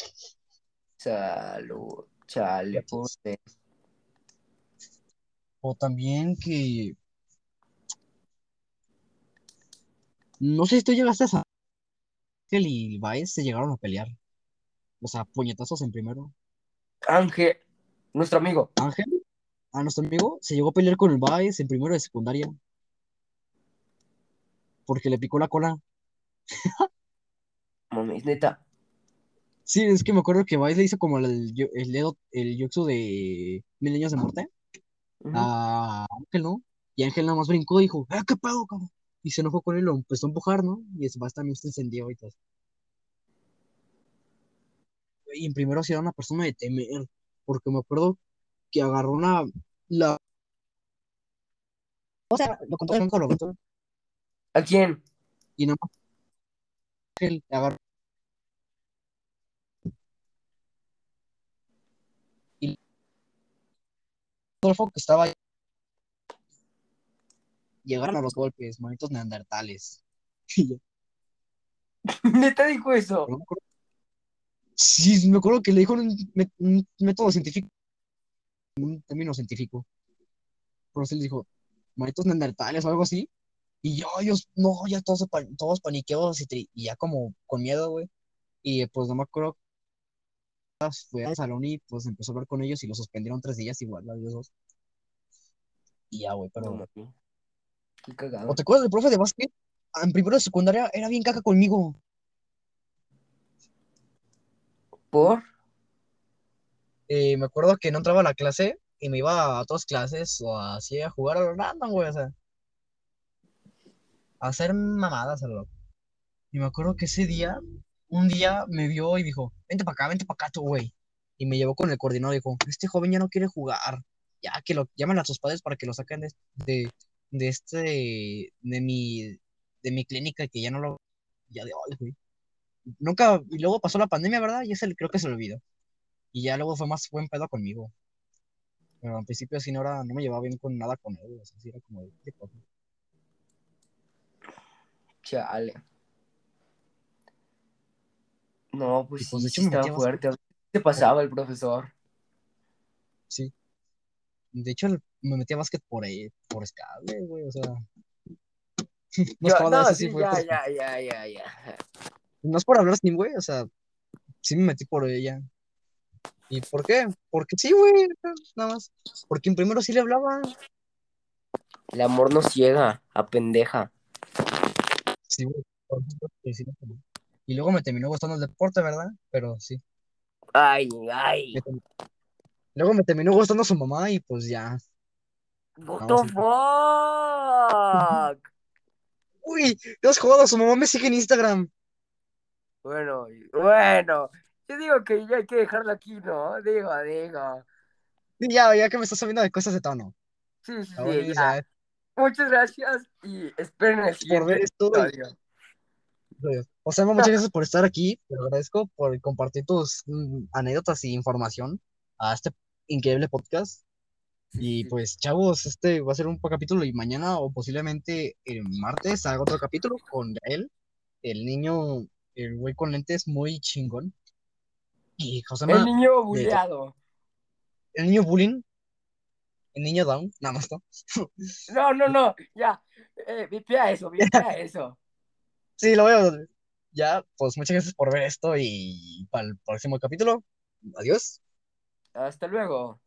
Salud. Chale. O también que. No sé si tú llegaste a Ángel y Baez se llegaron a pelear. O sea, puñetazos en primero. Ángel, nuestro amigo. Ángel, a nuestro amigo, se llegó a pelear con el Baez en primero de secundaria. Porque le picó la cola. (laughs) Mames, neta. Sí, es que me acuerdo que Baez le hizo como el, el dedo, el jutsu de Mil Años de Muerte Ujú. a Ángel, ¿no? Y Ángel nada más brincó y dijo, ¡ah, qué pedo, cabrón! Y se enojó con él, lo empezó a empujar, ¿no? Y Baez también se encendió y todo. Y en primero sí era una persona de temer, porque me acuerdo que agarró una, la... O sea, lo contó en lo contó, ¿A quién? y nada más Ángel agarró y que estaba ahí, llegaron a los golpes, manitos neandertales. (laughs) Y yo, Neta dijo eso. Sí, me acuerdo que le dijo un, mé- un método científico, un término científico. Pero sí le dijo, manitos neandertales o algo así. Y yo, ellos, no, ya todos, todos paniqueados y, tri- y ya como con miedo, güey. Y pues no me acuerdo, fue al salón y pues empezó a hablar con ellos y lo suspendieron tres días igual, a ellos dos. Y ya, güey, No pero... mames. Qué cagado. ¿O te acuerdas del profe de básquet? Ah, En primero de secundaria era bien caca conmigo. ¿Por? Eh, me acuerdo que no entraba a la clase y me iba a otras clases o así a jugar a random, güey, o sea, a hacer mamadas a lo loco. Y me acuerdo que ese día, un día me vio y dijo, vente para acá, vente para acá tú, güey. Y me llevó con el coordinador y dijo, este joven ya no quiere jugar, ya que lo llamen a sus padres para que lo saquen de, de, de este, de mi, de mi clínica que ya no lo, ya de hoy, güey. Nunca, y luego pasó la pandemia, ¿verdad? Y ese creo que se lo olvidó. Y ya luego fue más buen pedo conmigo. Pero al principio así no, era, no me llevaba bien con nada con él, o sea, así era como de, ¿qué? Chale. No, pues sí, pues, hecho, me fuerte. A se pasaba el profesor. Sí. De hecho, el- me metí a básquet por ahí, por escable, güey, o sea. (laughs) No es Yo- por hablar, no, sí, sí ya, por- ya, ya, ya, ya. No es por hablar sin güey, o sea, sí me metí por ella. ¿Y por qué? Porque sí, güey, nada más. Porque en primero sí le hablaba. El amor no ciega, a pendeja. Sí, güey. Y luego me terminó gustando el deporte, ¿verdad? Pero sí. Ay, ay. Luego me terminó gustando su mamá y pues ya. What the fuck? (laughs) Uy, has jugado, su mamá me sigue en Instagram. Bueno, bueno. Yo digo que ya hay que dejarlo aquí, ¿no? Digo, digo. Ya, ya que me estás subiendo de cosas de tono. Sí, sí, Ahora sí, ya. Muchas gracias y esperen el por siguiente ver esto. O sea, muchas gracias por estar aquí. Te agradezco por compartir tus mm, anécdotas y información a este increíble podcast. Y pues, chavos, este va a ser un capítulo y mañana o posiblemente el martes haga otro capítulo con Gael, el niño, el güey con lentes muy chingón. Y José El niño buleado. el niño bullying, el niño down, nada más, ¿no? No, no, no, ya. Eh, vipea eso, vipea (laughs) eso. Sí, lo veo. Ya, pues muchas gracias por ver esto y para el próximo capítulo, adiós. Hasta luego.